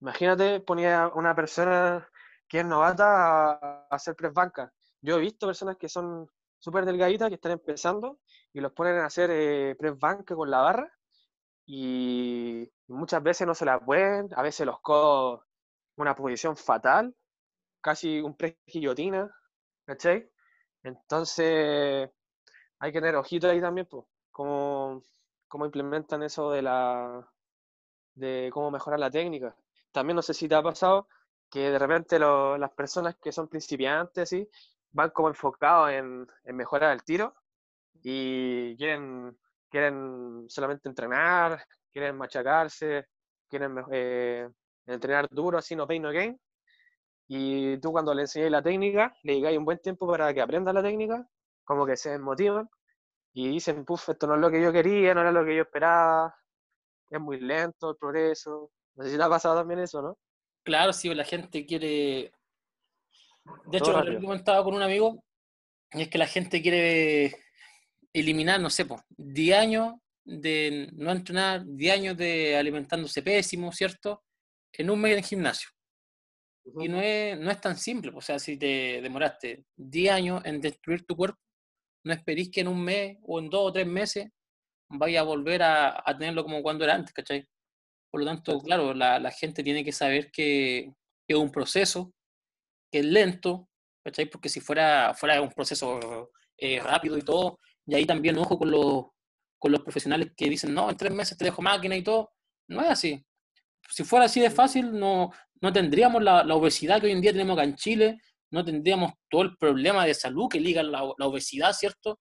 Imagínate, ponía una persona que es novata a, hacer press banca. Yo he visto personas que son súper delgaditas que están empezando y los ponen a hacer eh, press banca con la barra y muchas veces no se la pueden, a veces los codos una posición fatal, casi un press guillotina, ¿cachai? Entonces hay que tener ojito ahí también, pues, cómo, cómo implementan eso de la de cómo mejorar la técnica. También no sé si ha pasado que de repente las personas que son principiantes, ¿sí? Van como enfocados en, mejorar el tiro y quieren, quieren solamente entrenar, quieren machacarse, quieren eh, entrenar duro, así no pain no gain. Y tú cuando le enseñáis la técnica, le digáis un buen tiempo para que aprenda la técnica, como que se motivan y dicen, puff, esto no es lo que yo quería, no era lo que yo esperaba, es muy lento el progreso. No sé si te ha pasado también eso, ¿no? Claro, sí, la gente quiere de hecho, lo he comentado con un amigo, es que la gente quiere eliminar, no sé, 10 años de no entrenar, 10 años de alimentándose pésimo, ¿cierto? En un mes en gimnasio. Y no es, no es tan simple, o sea, si te demoraste 10 años en destruir tu cuerpo, no esperís que en un mes o en dos o tres meses vaya a volver a, a tenerlo como cuando era antes, ¿cachai? Por lo tanto, claro, la, la gente tiene que saber que, que es un proceso, que es lento, ¿cachai? Porque si fuera, fuera un proceso eh, rápido y todo, y ahí también ojo con los, con los profesionales que dicen, no, en tres meses te dejo máquina y todo, no es así. Si fuera así de fácil, no, no tendríamos la, la obesidad que hoy en día tenemos acá en Chile, no tendríamos todo el problema de salud que liga la, la obesidad, ¿cierto?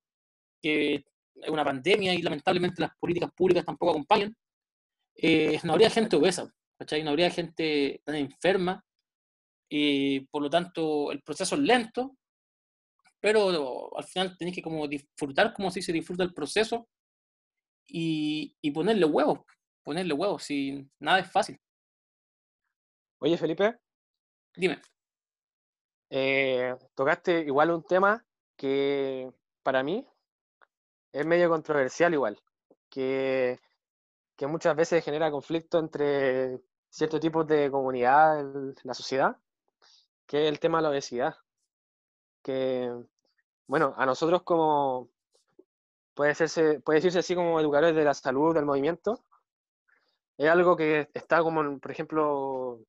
Que es una pandemia y lamentablemente las políticas públicas tampoco acompañan. Eh, no habría gente obesa, ¿cachai? No habría gente tan enferma y por lo tanto el proceso es lento, pero al final tenés que como disfrutar como si se disfruta el proceso y, y ponerle huevos, ponerle huevos, si nada es fácil. Oye Felipe, dime. Eh, tocaste igual un tema que para mí es medio controversial igual, que, que muchas veces genera conflicto entre ciertos tipos de comunidad en la sociedad, que es el tema de la obesidad. Que, bueno, a nosotros como, puede, puede decirse así como educadores de la salud, del movimiento, es algo que está como, por ejemplo,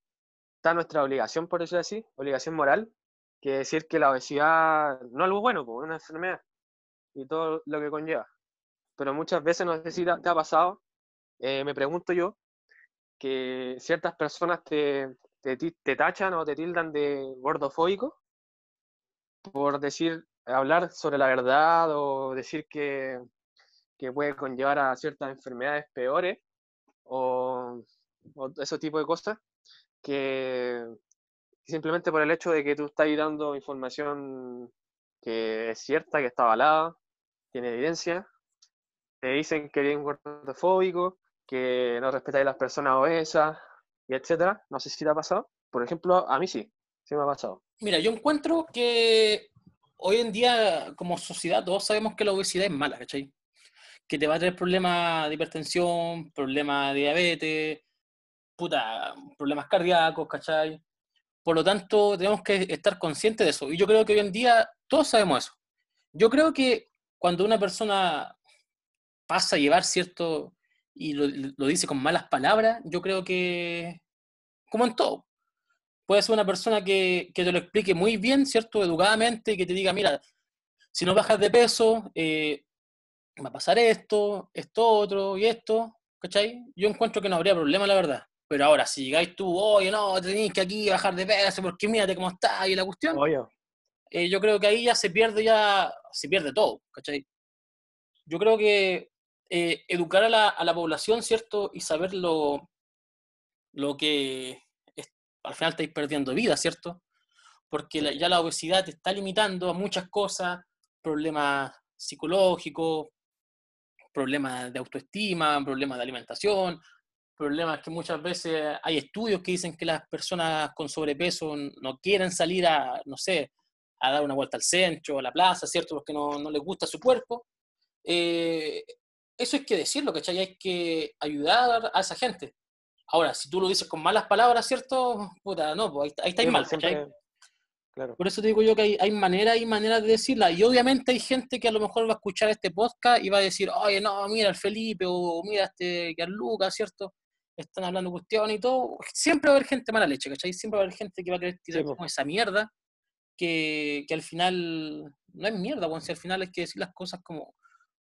está nuestra obligación, por decirlo así, obligación moral, que decir que la obesidad no es algo bueno, pues, es una enfermedad y todo lo que conlleva. Pero muchas veces, no sé te, ha pasado, eh, me pregunto yo, que ciertas personas te, te, tachan o te tildan de gordofóbico por decir, hablar sobre la verdad o decir que, que puede conllevar a ciertas enfermedades peores o, o ese tipo de cosas que simplemente por el hecho de que tú estás dando información que es cierta, que está avalada, tiene evidencia, te dicen que eres un gordofóbico, que no respetáis a las personas obesas, etcétera. No sé si te ha pasado. Por ejemplo, a mí sí, sí me ha pasado. Mira, yo encuentro que hoy en día, como sociedad, todos sabemos que la obesidad es mala, ¿cachai? Que te va a tener problemas de hipertensión, problemas de diabetes, puta, problemas cardíacos, ¿cachai? Por lo tanto, tenemos que estar conscientes de eso. Y yo creo que hoy en día todos sabemos eso. Yo creo que cuando una persona pasa a llevar cierto, y lo, dice con malas palabras, yo creo que, como en todo, puede ser una persona que, que, te lo explique muy bien, ¿cierto? Educadamente, y que te diga, mira, si no bajas de peso, eh, va a pasar esto, esto otro y esto, ¿cachai? Yo encuentro que no habría problema, la verdad. Pero ahora, si llegáis tú, oye, no, tenéis que aquí bajar de peso porque mírate cómo está y la cuestión. Eh, yo creo que ahí ya se pierde, ya se pierde todo, ¿cachai? Yo creo que eh, educar a la, a la, población, ¿cierto? Y saber lo, lo que al final estáis perdiendo vida, ¿cierto? Porque ya la obesidad te está limitando a muchas cosas, problemas psicológicos, problemas de autoestima, problemas de alimentación, problemas que muchas veces hay estudios que dicen que las personas con sobrepeso no quieren salir a, no sé, a dar una vuelta al centro, a la plaza, ¿cierto? Porque no, no les gusta su cuerpo. Eh, eso hay que decirlo, ¿cachai? Hay que ayudar a esa gente. Ahora, si tú lo dices con malas palabras, ¿cierto? Puta, no, pues ahí, ahí mal, ¿cachai? Claro. Por eso te digo yo que hay, hay maneras y maneras de decirla. Y obviamente hay gente que a lo mejor va a escuchar este podcast y va a decir, oye, no, mira el Felipe o mira este Carluca, ¿cierto? Están hablando cuestiones y todo. Siempre va a haber gente mala leche, ¿cachai? Siempre va a haber gente que va a querer tirar como esa mierda que, que, al final no es mierda, bueno, si al final hay que decir las cosas como,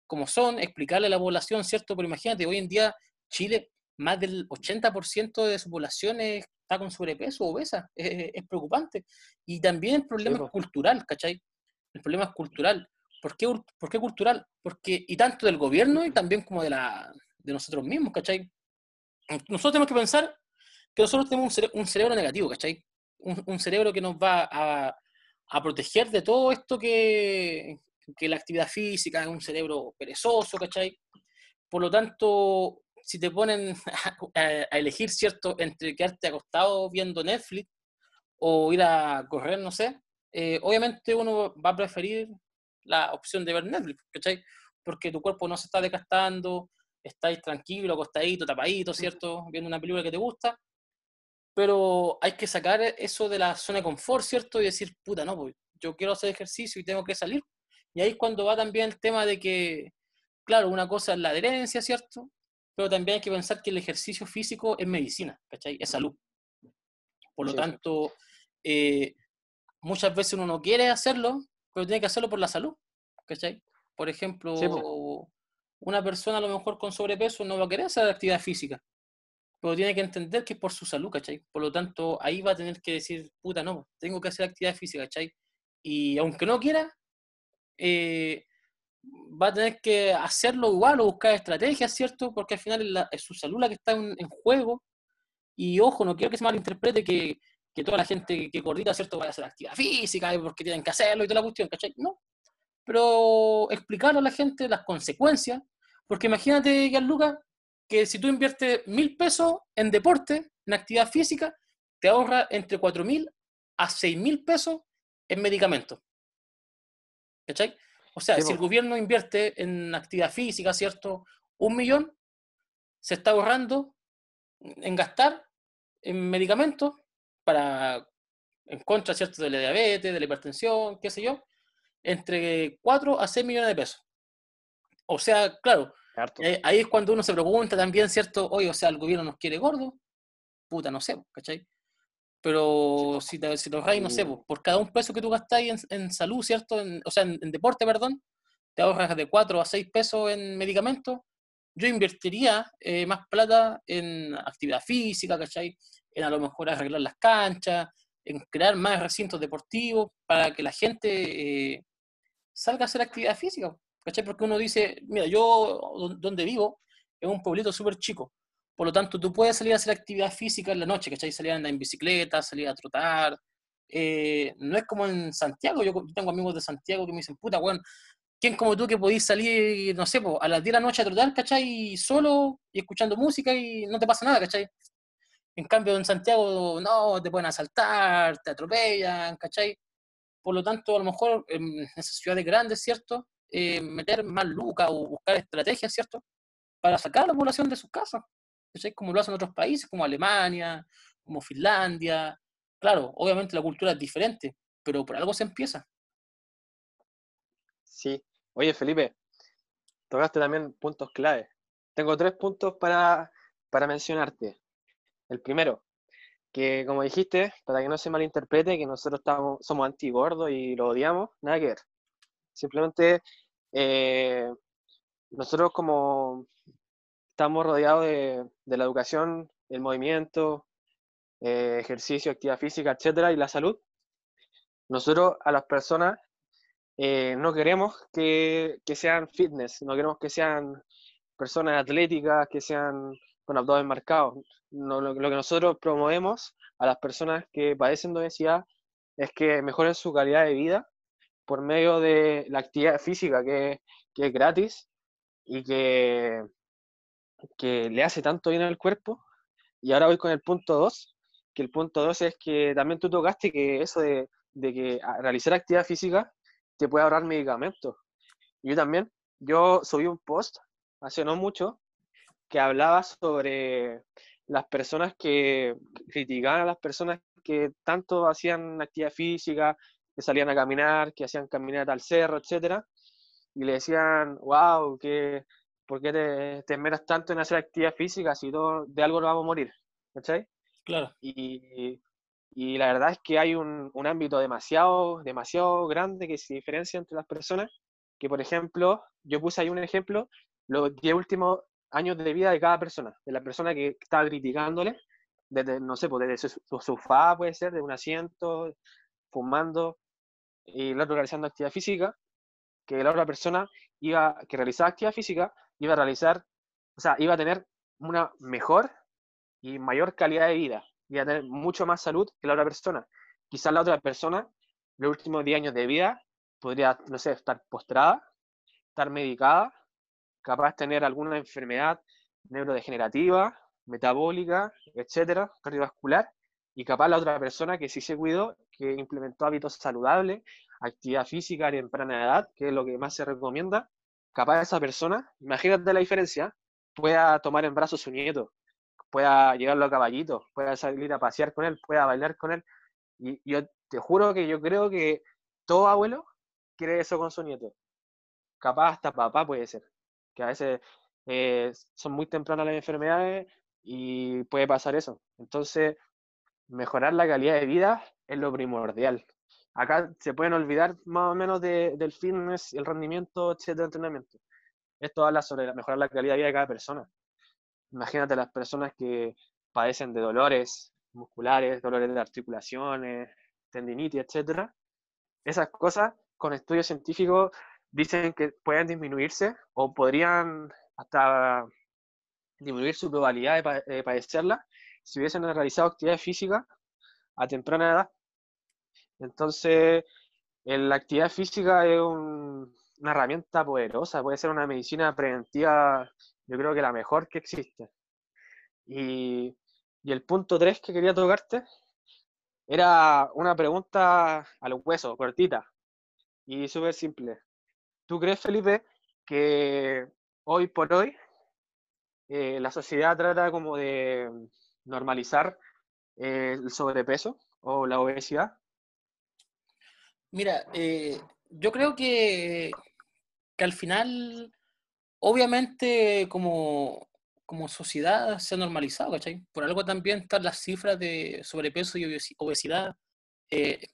como son, explicarle a la población, ¿cierto? Pero imagínate, hoy en día Chile, más del 80% de su población está con sobrepeso, obesa, <laughs> es, es preocupante. Y también el problema es cultural, ¿cachai? El problema es cultural. ¿Por qué, ¿Por qué cultural? Porque, y tanto del gobierno y también como de, la, de nosotros mismos, ¿cachai? Nosotros tenemos que pensar que nosotros tenemos un, cerebro negativo, ¿cachai? un cerebro que nos va a, a proteger de todo esto que, que la actividad física es un cerebro perezoso, ¿cachai? Por lo tanto, si te ponen <laughs> a, elegir, ¿cierto?, entre quedarte acostado viendo Netflix o ir a correr, no sé, eh, obviamente uno va a preferir la opción de ver Netflix, ¿cachai? Porque tu cuerpo no se está desgastando, estáis tranquilo, acostadito, tapadito, ¿cierto? Viendo una película que te gusta, pero hay que sacar eso de la zona de confort, ¿cierto? Y decir, puta, no, pues yo quiero hacer ejercicio y tengo que salir. Y ahí es cuando va también el tema de que, claro, una cosa es la adherencia, ¿cierto? Pero también hay que pensar que el ejercicio físico es medicina, ¿cachai? Es salud. Por lo tanto, eh, muchas veces uno no quiere hacerlo, pero tiene que hacerlo por la salud, ¿cachai? Por ejemplo, una persona a lo mejor con sobrepeso no va a querer hacer actividad física, pero tiene que entender que es por su salud, ¿cachai? Por lo tanto, ahí va a tener que decir, puta, no, tengo que hacer actividad física, ¿cachai? Y aunque no quiera, eh, va a tener que hacerlo igual o buscar estrategias, ¿cierto? Porque al final es, su salud la que está en, juego. Y ojo, no quiero que se malinterprete que, que toda la gente que coordina, ¿cierto? Vaya a hacer actividad física porque tienen que hacerlo y toda la cuestión, ¿cachai? No. Pero explicarle a la gente las consecuencias, porque imagínate, Gianluca, que si tú inviertes mil pesos en deporte, en actividad física, te ahorra entre cuatro mil a seis mil pesos en medicamentos. ¿Cachai? O sea, si el gobierno invierte en actividad física, ¿cierto? Un millón, se está ahorrando en gastar en medicamentos para, en contra, ¿cierto? De la diabetes, de la hipertensión, qué sé yo, entre 4 a 6 millones de pesos. O sea, claro, eh, ahí es cuando uno se pregunta también, ¿cierto? Oye, o sea, el gobierno nos quiere gordo. Puta, no sé, ¿cachai? Pero si te, si ahorráis, no sé, por cada un peso que tú gastáis en, salud, ¿cierto? o sea, en, deporte, perdón, te ahorras de 4 a 6 pesos en medicamentos. Yo invertiría eh, más plata en actividad física, ¿cachai? En a lo mejor arreglar las canchas, en crear más recintos deportivos para que la gente eh, salga a hacer actividad física. ¿Cachai? Porque uno dice, mira, yo donde vivo es un pueblito súper chico. Por lo tanto, tú puedes salir a hacer actividad física en la noche, ¿cachai? Salir a andar en bicicleta, salir a trotar. Eh, no es como en Santiago. Yo tengo amigos de Santiago que me dicen, puta, weón, ¿quién como tú que podís salir, no sé, a las 10 de la noche a trotar, ¿cachai? Solo y escuchando música y no te pasa nada, ¿cachai? En cambio, en Santiago, no, te pueden asaltar, te atropellan, ¿cachai? Por lo tanto, a lo mejor en esas ciudades grandes, ¿cierto? Eh, meter más lucas o buscar estrategias, ¿cierto? Para sacar a la población de sus casas, ¿cachai? Como lo hacen otros países, como Alemania, como Finlandia. Claro, obviamente la cultura es diferente, pero por algo se empieza. Sí. Oye, Felipe, tocaste también puntos clave. Tengo tres puntos para, para mencionarte. El primero, que como dijiste, para que no se malinterprete, que nosotros estamos, somos anti-gordos y lo odiamos, nada que ver. Simplemente eh, nosotros como estamos rodeados de, la educación, el movimiento, eh, ejercicio, actividad física, etcétera, y la salud, nosotros a las personas eh, no queremos que, que, sean fitness, no queremos que sean personas atléticas, que sean con abdomen marcados. lo, que nosotros promovemos a las personas que padecen de obesidad es que mejoren su calidad de vida por medio de la actividad física que, que es gratis y que, que le hace tanto bien al cuerpo. Y ahora voy con el punto 2, que el punto 2 es que también tú tocaste que eso de, de que realizar actividad física te puede ahorrar medicamentos. Yo también, yo subí un post hace no mucho que hablaba sobre las personas que criticaban a las personas que tanto hacían actividad física, que salían a caminar, que hacían caminar al cerro, etcétera, y le decían, wow, que, ¿por qué te, te esmeras tanto en hacer actividad física si todo, de algo no vamos a morir? ¿Cachai? Claro. Y, y la verdad es que hay un, un, ámbito demasiado, demasiado grande que se diferencia entre las personas, que por ejemplo, yo puse ahí un ejemplo, los 10 últimos años de vida de cada persona, de la persona que estaba criticándole, desde, no sé, pues desde su, sofá puede ser, de un asiento, fumando, y el otro realizando actividad física, que la otra persona iba, que realizaba actividad física, iba a realizar, o sea, iba a tener una mejor y mayor calidad de vida, iba a tener mucho más salud que la otra persona. Quizás la otra persona, los últimos 10 años de vida, podría, no sé, estar postrada, estar medicada, capaz de tener alguna enfermedad neurodegenerativa, metabólica, etcétera, cardiovascular, y capaz la otra persona que sí se cuidó, que implementó hábitos saludables, actividad física a temprana edad, que es lo que más se recomienda, capaz esa persona, imagínate la diferencia, pueda tomar en brazos su nieto, pueda llevarlo a caballito, pueda salir a pasear con él, pueda bailar con él. Y yo te juro que yo creo que todo abuelo quiere eso con su nieto. Capaz hasta papá puede ser que a veces eh, son muy tempranas las enfermedades y puede pasar eso. Entonces, mejorar la calidad de vida es lo primordial. Acá se pueden olvidar más o menos del fitness, el rendimiento, etcétera, entrenamiento. Esto habla sobre mejorar la calidad de vida de cada persona. Imagínate las personas que padecen de dolores musculares, dolores de articulaciones, tendinitis, etcétera. Esas cosas con estudios científicos dicen que pueden disminuirse o podrían hasta disminuir su probabilidad de, padecerla si hubiesen realizado actividad física a temprana edad. Entonces, la actividad física es una herramienta poderosa, puede ser una medicina preventiva, yo creo que la mejor que existe. Y, el punto 3 que quería tocarte era una pregunta al hueso, cortita y súper simple. ¿tú crees, Felipe, que hoy por hoy eh, la sociedad trata como de normalizar eh, el sobrepeso o la obesidad? Mira, eh, yo creo que, que al final, obviamente, como, como sociedad se ha normalizado, ¿cachai? Por algo también están las cifras de sobrepeso y obesidad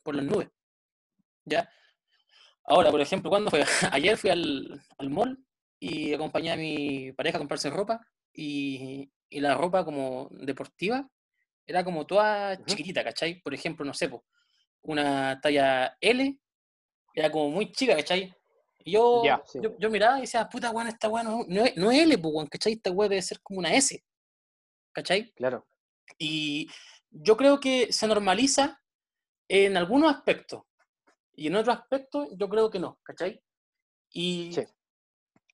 por las nubes, ¿ya? Ahora, por ejemplo, cuando fue? <laughs> Ayer fui al, al mall y acompañé a mi pareja a comprarse ropa y, y la ropa como deportiva era como toda chiquitita, ¿cachai? Por ejemplo, no sé, una talla L era como muy chica, ¿cachai? Y yo, yo, miraba y decía, puta, weón, esta weón no, es, no, es L, pues, ¿cachai? Esta weón debe ser como una S, ¿cachai? Claro. Y yo creo que se normaliza en algunos aspectos, y en otros aspectos yo creo que no, ¿cachai? Y,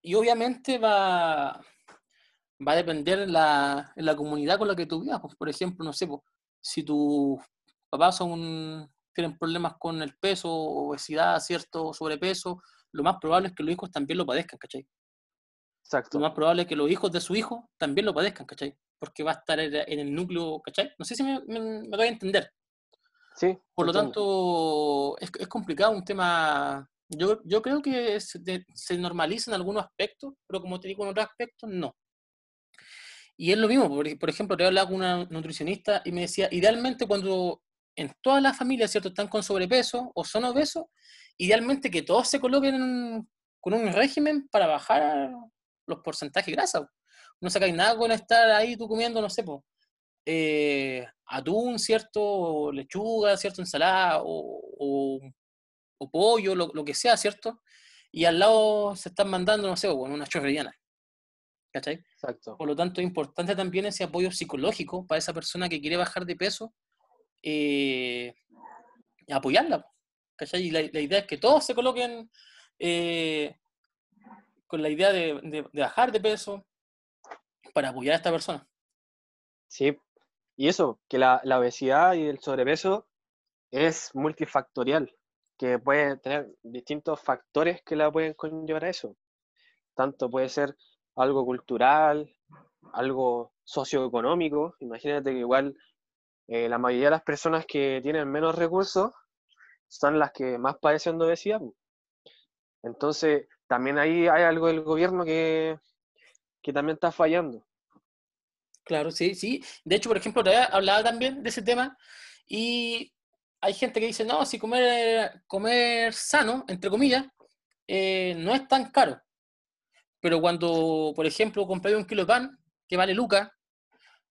y obviamente va, va a depender la, la comunidad con la que tú vivas. Pues, por ejemplo, no sé, pues, si tus papás son, tienen problemas con el peso, obesidad, cierto sobrepeso, lo más probable es que los hijos también lo padezcan, ¿cachai? Exacto. Lo más probable es que los hijos de su hijo también lo padezcan, ¿cachai? Porque va a estar en el núcleo, ¿cachai? No sé si me, me, me voy a entender. Sí. Por lo tanto, es, es, complicado un tema. Yo, yo creo que se, se, normaliza en algunos aspectos, pero como te digo, en otros aspectos no. Y es lo mismo, por, por ejemplo, te hablaba con una nutricionista y me decía, idealmente cuando en todas las familias, ¿cierto?, están con sobrepeso o son obesos, idealmente que todos se coloquen con un régimen para bajar los porcentajes de grasa. No sacáis nada con estar ahí tú comiendo, no sé, pues, eh, atún, ¿cierto? lechuga, ¿cierto? Ensalada o, o, pollo, lo, lo, que sea, ¿cierto? Y al lado se están mandando, no sé, bueno, una chorrillana. ¿Cachai? Exacto. Por lo tanto, es importante también ese apoyo psicológico para esa persona que quiere bajar de peso, eh, apoyarla. ¿Cachai? Y la, la, idea es que todos se coloquen eh, con la idea de, de, de bajar de peso para apoyar a esta persona. Sí, y eso, que la, la, obesidad y el sobrepeso es multifactorial, que puede tener distintos factores que la pueden conllevar a eso. Tanto puede ser algo cultural, algo socioeconómico. Imagínate que igual eh, la mayoría de las personas que tienen menos recursos son las que más padecen de obesidad. Entonces, también ahí hay algo del gobierno que, que también está fallando. Claro, sí, sí. De hecho, por ejemplo, hablaba también de ese tema y hay gente que dice, no, si comer, comer sano, entre comillas, eh, no es tan caro. Pero cuando, por ejemplo, compré un kilo de pan, que vale lucas,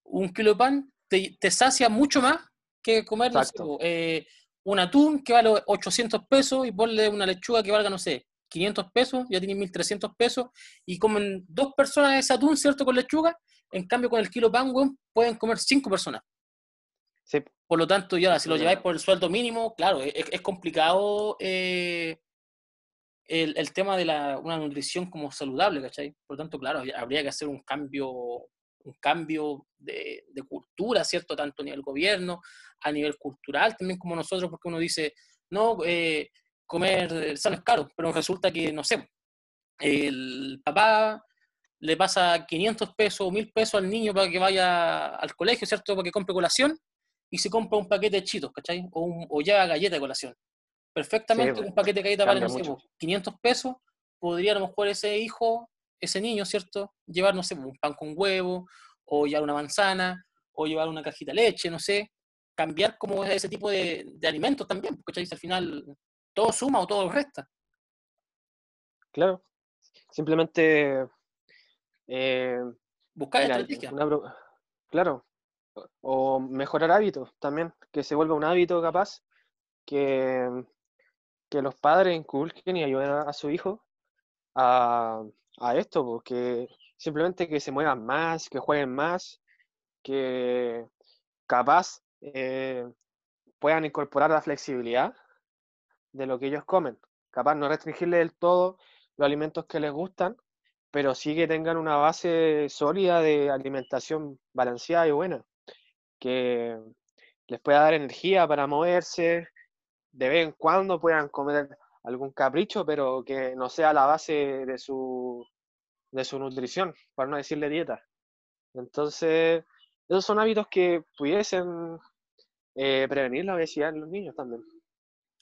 un kilo de pan te, te sacia mucho más que comer, no sé, eh, un atún que vale 800 pesos y ponle una lechuga que valga, no sé, 500 pesos, ya tienes 1300 pesos, y comen dos personas ese atún, ¿cierto? Con lechuga, en cambio, con el kilo pan, pueden comer cinco personas. Sí. Por lo tanto, ya, si lo lleváis por el sueldo mínimo, claro, es, es complicado eh, el, el, tema de la, una nutrición como saludable, ¿cachai? Por lo tanto, claro, habría que hacer un cambio, un cambio de, de, cultura, ¿cierto? Tanto a nivel gobierno, a nivel cultural, también como nosotros, porque uno dice, no, eh, comer sano es caro, pero resulta que, no sé, el papá le pasa 500 pesos o 1000 pesos al niño para que vaya al colegio, ¿cierto? Para que compre colación y se compra un paquete de chitos, ¿cachai? O, un, o lleva galleta de colación. Perfectamente, sí, un paquete de galletas vale, no sé, 500 pesos, podría a lo mejor ese hijo, ese niño, ¿cierto? Llevar, no sé, un pan con huevo, o llevar una manzana, o llevar una cajita de leche, no sé. Cambiar como ese tipo de, de alimentos también, ¿cachai? Al final todo suma o todo resta. Claro. Simplemente eh, Buscar estrategias. Claro. O mejorar hábitos también, que se vuelva un hábito capaz, que, que los padres inculquen y ayuden a, su hijo a, a esto, porque simplemente que se muevan más, que jueguen más, que capaz eh, puedan incorporar la flexibilidad de lo que ellos comen. Capaz no restringirle del todo los alimentos que les gustan, pero sí que tengan una base sólida de alimentación balanceada y buena, que les pueda dar energía para moverse, de vez en cuando puedan comer algún capricho, pero que no sea la base de su, de su nutrición, para no decirle dieta. Entonces, esos son hábitos que pudiesen eh, prevenir la obesidad en los niños también.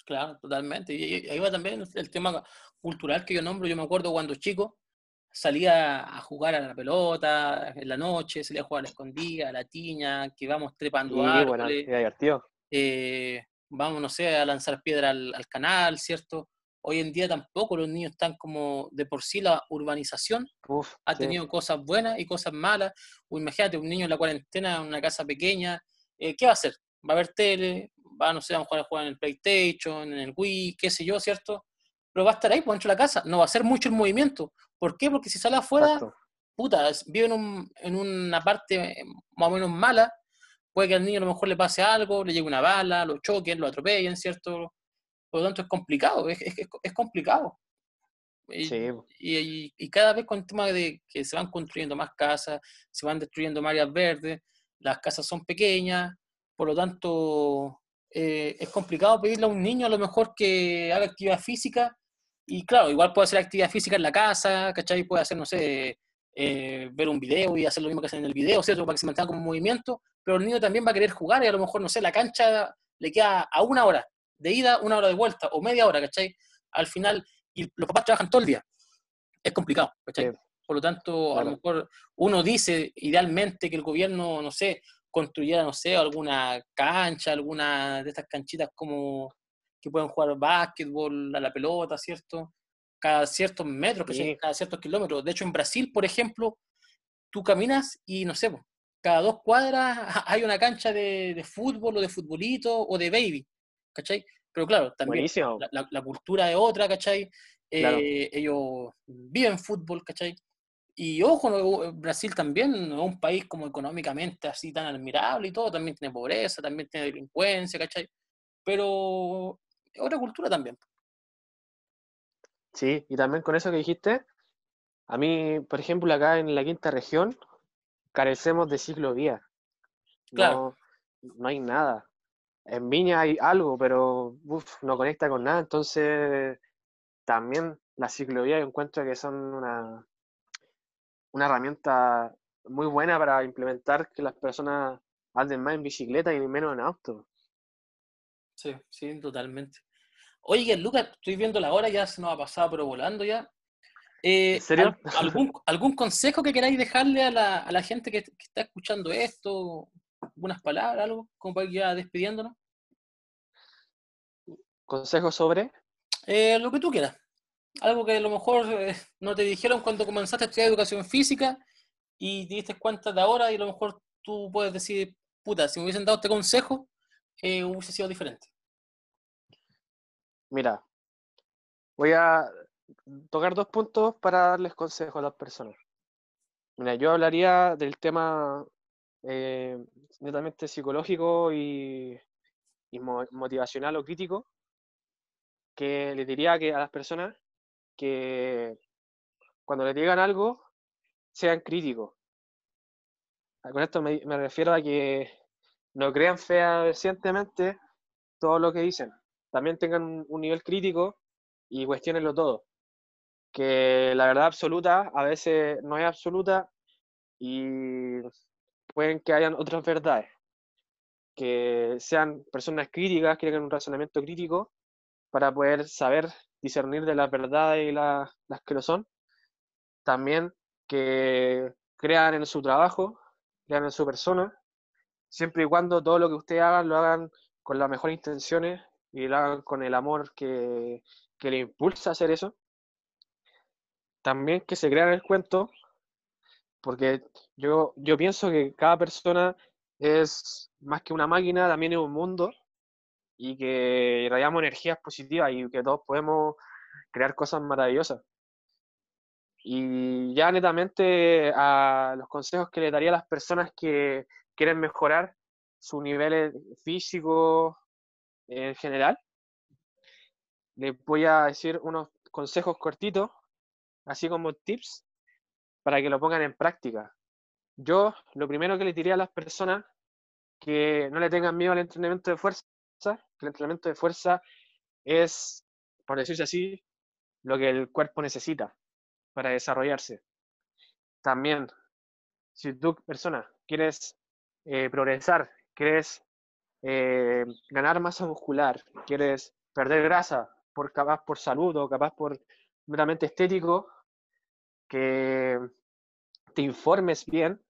Claro, totalmente. Y ahí va también el tema cultural que yo nombro. Yo me acuerdo cuando chico salía a jugar a la pelota en la noche, salía a jugar a la escondida, a la tiña, que íbamos trepando sí, árboles. Bueno, divertido. Eh, vamos, no sé, a lanzar piedra al, canal, ¿cierto? Hoy en día tampoco los niños están como de por sí la urbanización ha tenido cosas buenas y cosas malas. O imagínate un niño en la cuarentena en una casa pequeña, eh, ¿qué va a hacer? Va a ver tele, va, no sé, a jugar, a jugar en el PlayStation, en el Wii, qué sé yo, ¿cierto? Pero va a estar ahí, por dentro de la casa, no va a hacer mucho el movimiento. ¿Por qué? Porque si sale afuera, puta, vive en, un, en una parte más o menos mala, puede que al niño a lo mejor le pase algo, le llegue una bala, lo choquen, lo atropellen, ¿cierto? Por lo tanto es complicado, es, es, es complicado. Y, sí. y, y, cada vez con el tema de que se van construyendo más casas, se van destruyendo áreas verdes, las casas son pequeñas, por lo tanto eh, es complicado pedirle a un niño a lo mejor que haga actividad física y claro, igual puede hacer actividad física en la casa, ¿cachai? Puede hacer, no sé, eh, ver un video y hacer lo mismo que hacen en el video, ¿cierto? Para que se mantenga como movimiento, pero el niño también va a querer jugar y a lo mejor, no sé, la cancha le queda a una hora de ida, una hora de vuelta o media hora, ¿cachai? Al final, y los papás trabajan todo el día. Es complicado, ¿cachai? Por lo tanto, a lo mejor uno dice idealmente que el gobierno, no sé, construyera, no sé, alguna cancha, alguna de estas canchitas como que pueden jugar básquetbol, a la pelota, ¿cierto? Cada ciertos metros, cada ciertos kilómetros. De hecho, en Brasil, por ejemplo, tú caminas y, no sé, cada dos cuadras <laughs> hay una cancha de, fútbol o de futbolito o de baby, ¿cachai? Pero claro, también la, cultura es otra, ¿cachai? Eh, ellos viven fútbol, ¿cachai? Y ojo, Brasil también no es un país como económicamente así tan admirable y todo, también tiene pobreza, también tiene delincuencia, ¿cachai? Pero es otra cultura también. Sí, y también con eso que dijiste, a mí, por ejemplo, acá en la quinta región, carecemos de ciclovía. Claro. No, no hay nada. En Viña hay algo, pero no conecta con nada, entonces también las ciclovías encuentro que son una, una herramienta muy buena para implementar que las personas anden más en bicicleta y menos en auto. Sí, sí, totalmente. Oye, Lucas, estoy viendo la hora, ya se nos ha pasado, pero volando ya. Eh, ¿En serio? Algún, ¿Algún consejo que queráis dejarle a la, a la gente que, está escuchando esto? ¿Algunas palabras, algo, como para ir despidiéndonos? ¿Consejo sobre? Eh, lo que tú quieras. Algo que a lo mejor eh, no te dijeron cuando comenzaste a estudiar educación física y te diste cuenta de ahora y a lo mejor tú puedes decir, puta, si me hubiesen dado este consejo, eh, hubiese sido diferente? Mira, voy a tocar dos puntos para darles consejo a las personas. Mira, yo hablaría del tema eh, netamente psicológico y, motivacional o crítico, que le diría que a las personas que cuando le digan algo, sean críticos. Con esto me refiero a que no crean fehacientemente todo lo que dicen. También tengan un nivel crítico y cuestionenlo todo. Que la verdad absoluta a veces no es absoluta y pueden que hayan otras verdades. Que sean personas críticas, que tengan un razonamiento crítico para poder saber discernir de las verdades y las que lo son. También que crean en su trabajo, crean en su persona siempre y cuando todo lo que ustedes hagan lo hagan con las mejores intenciones y lo hagan con el amor que, que le impulsa a hacer eso. También que se crean el cuento, porque yo, yo pienso que cada persona es más que una máquina, también es un mundo y que irradiamos energías positivas y que todos podemos crear cosas maravillosas. Y ya netamente a los consejos que le daría a las personas que quieren mejorar su nivel físico en general, les voy a decir unos consejos cortitos, así como tips, para que lo pongan en práctica. Yo lo primero que le diría a las personas que no le tengan miedo al entrenamiento de fuerza, que el entrenamiento de fuerza es por decirse así, lo que el cuerpo necesita para desarrollarse. También, si tú, persona, quieres eh, progresar, quieres eh, ganar masa muscular, quieres perder grasa, por capaz por salud o capaz por meramente estético, que te informes bien,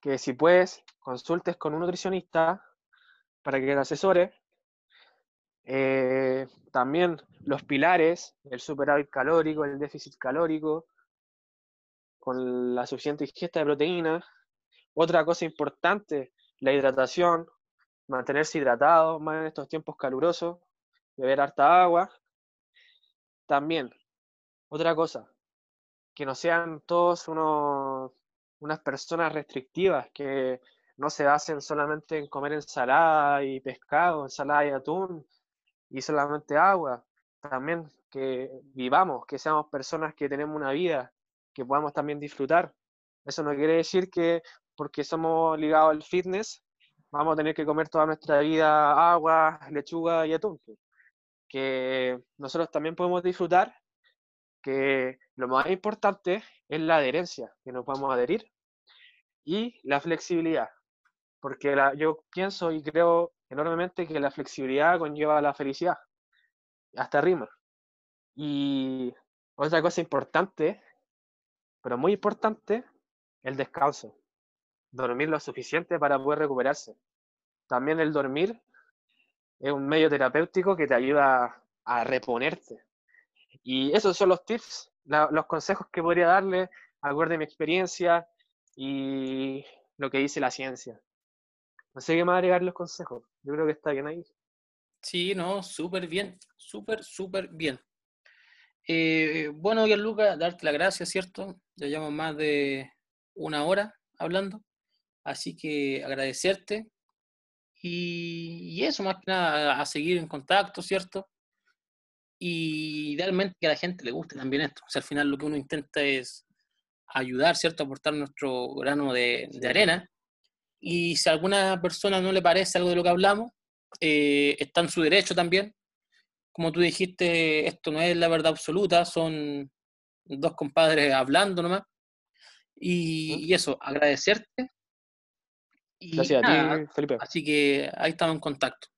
que si puedes, consultes con un nutricionista para que te asesore. Eh, también los pilares, el superávit calórico, el déficit calórico, con la suficiente ingesta de proteínas. Otra cosa importante, la hidratación, mantenerse hidratado más en estos tiempos calurosos, beber harta agua. También, otra cosa, que no sean todos unos, unas personas restrictivas que no se basen solamente en comer ensalada y pescado, ensalada y atún y solamente agua. También que vivamos, que seamos personas que tenemos una vida, que podamos también disfrutar. Eso no quiere decir que porque somos ligados al fitness vamos a tener que comer toda nuestra vida agua, lechuga y atún. Que nosotros también podemos disfrutar, que lo más importante es la adherencia, que nos a adherir, y la flexibilidad. Porque yo pienso y creo enormemente que la flexibilidad conlleva la felicidad, hasta rima. Y otra cosa importante, pero muy importante, el descanso dormir lo suficiente para poder recuperarse. También el dormir es un medio terapéutico que te ayuda a reponerte. Y esos son los tips, los consejos que podría darle, acuerdo de mi experiencia y lo que dice la ciencia. No sé qué más agregar los consejos. Yo creo que está bien ahí. Sí, no, súper bien, súper, súper bien. Eh, bueno, Gianluca, darte las gracias, ¿cierto? Ya llevamos más de una hora hablando. Así que agradecerte y, eso, más que nada, a seguir en contacto, ¿cierto? Y idealmente que a la gente le guste también esto. O sea, al final lo que uno intenta es ayudar, ¿cierto? Aportar nuestro grano de, arena. Y si a alguna persona no le parece algo de lo que hablamos, eh, está en su derecho también. Como tú dijiste, esto no es la verdad absoluta, son dos compadres hablando nomás. y eso, agradecerte Gracias a ti, Felipe. Así que ahí estamos en contacto.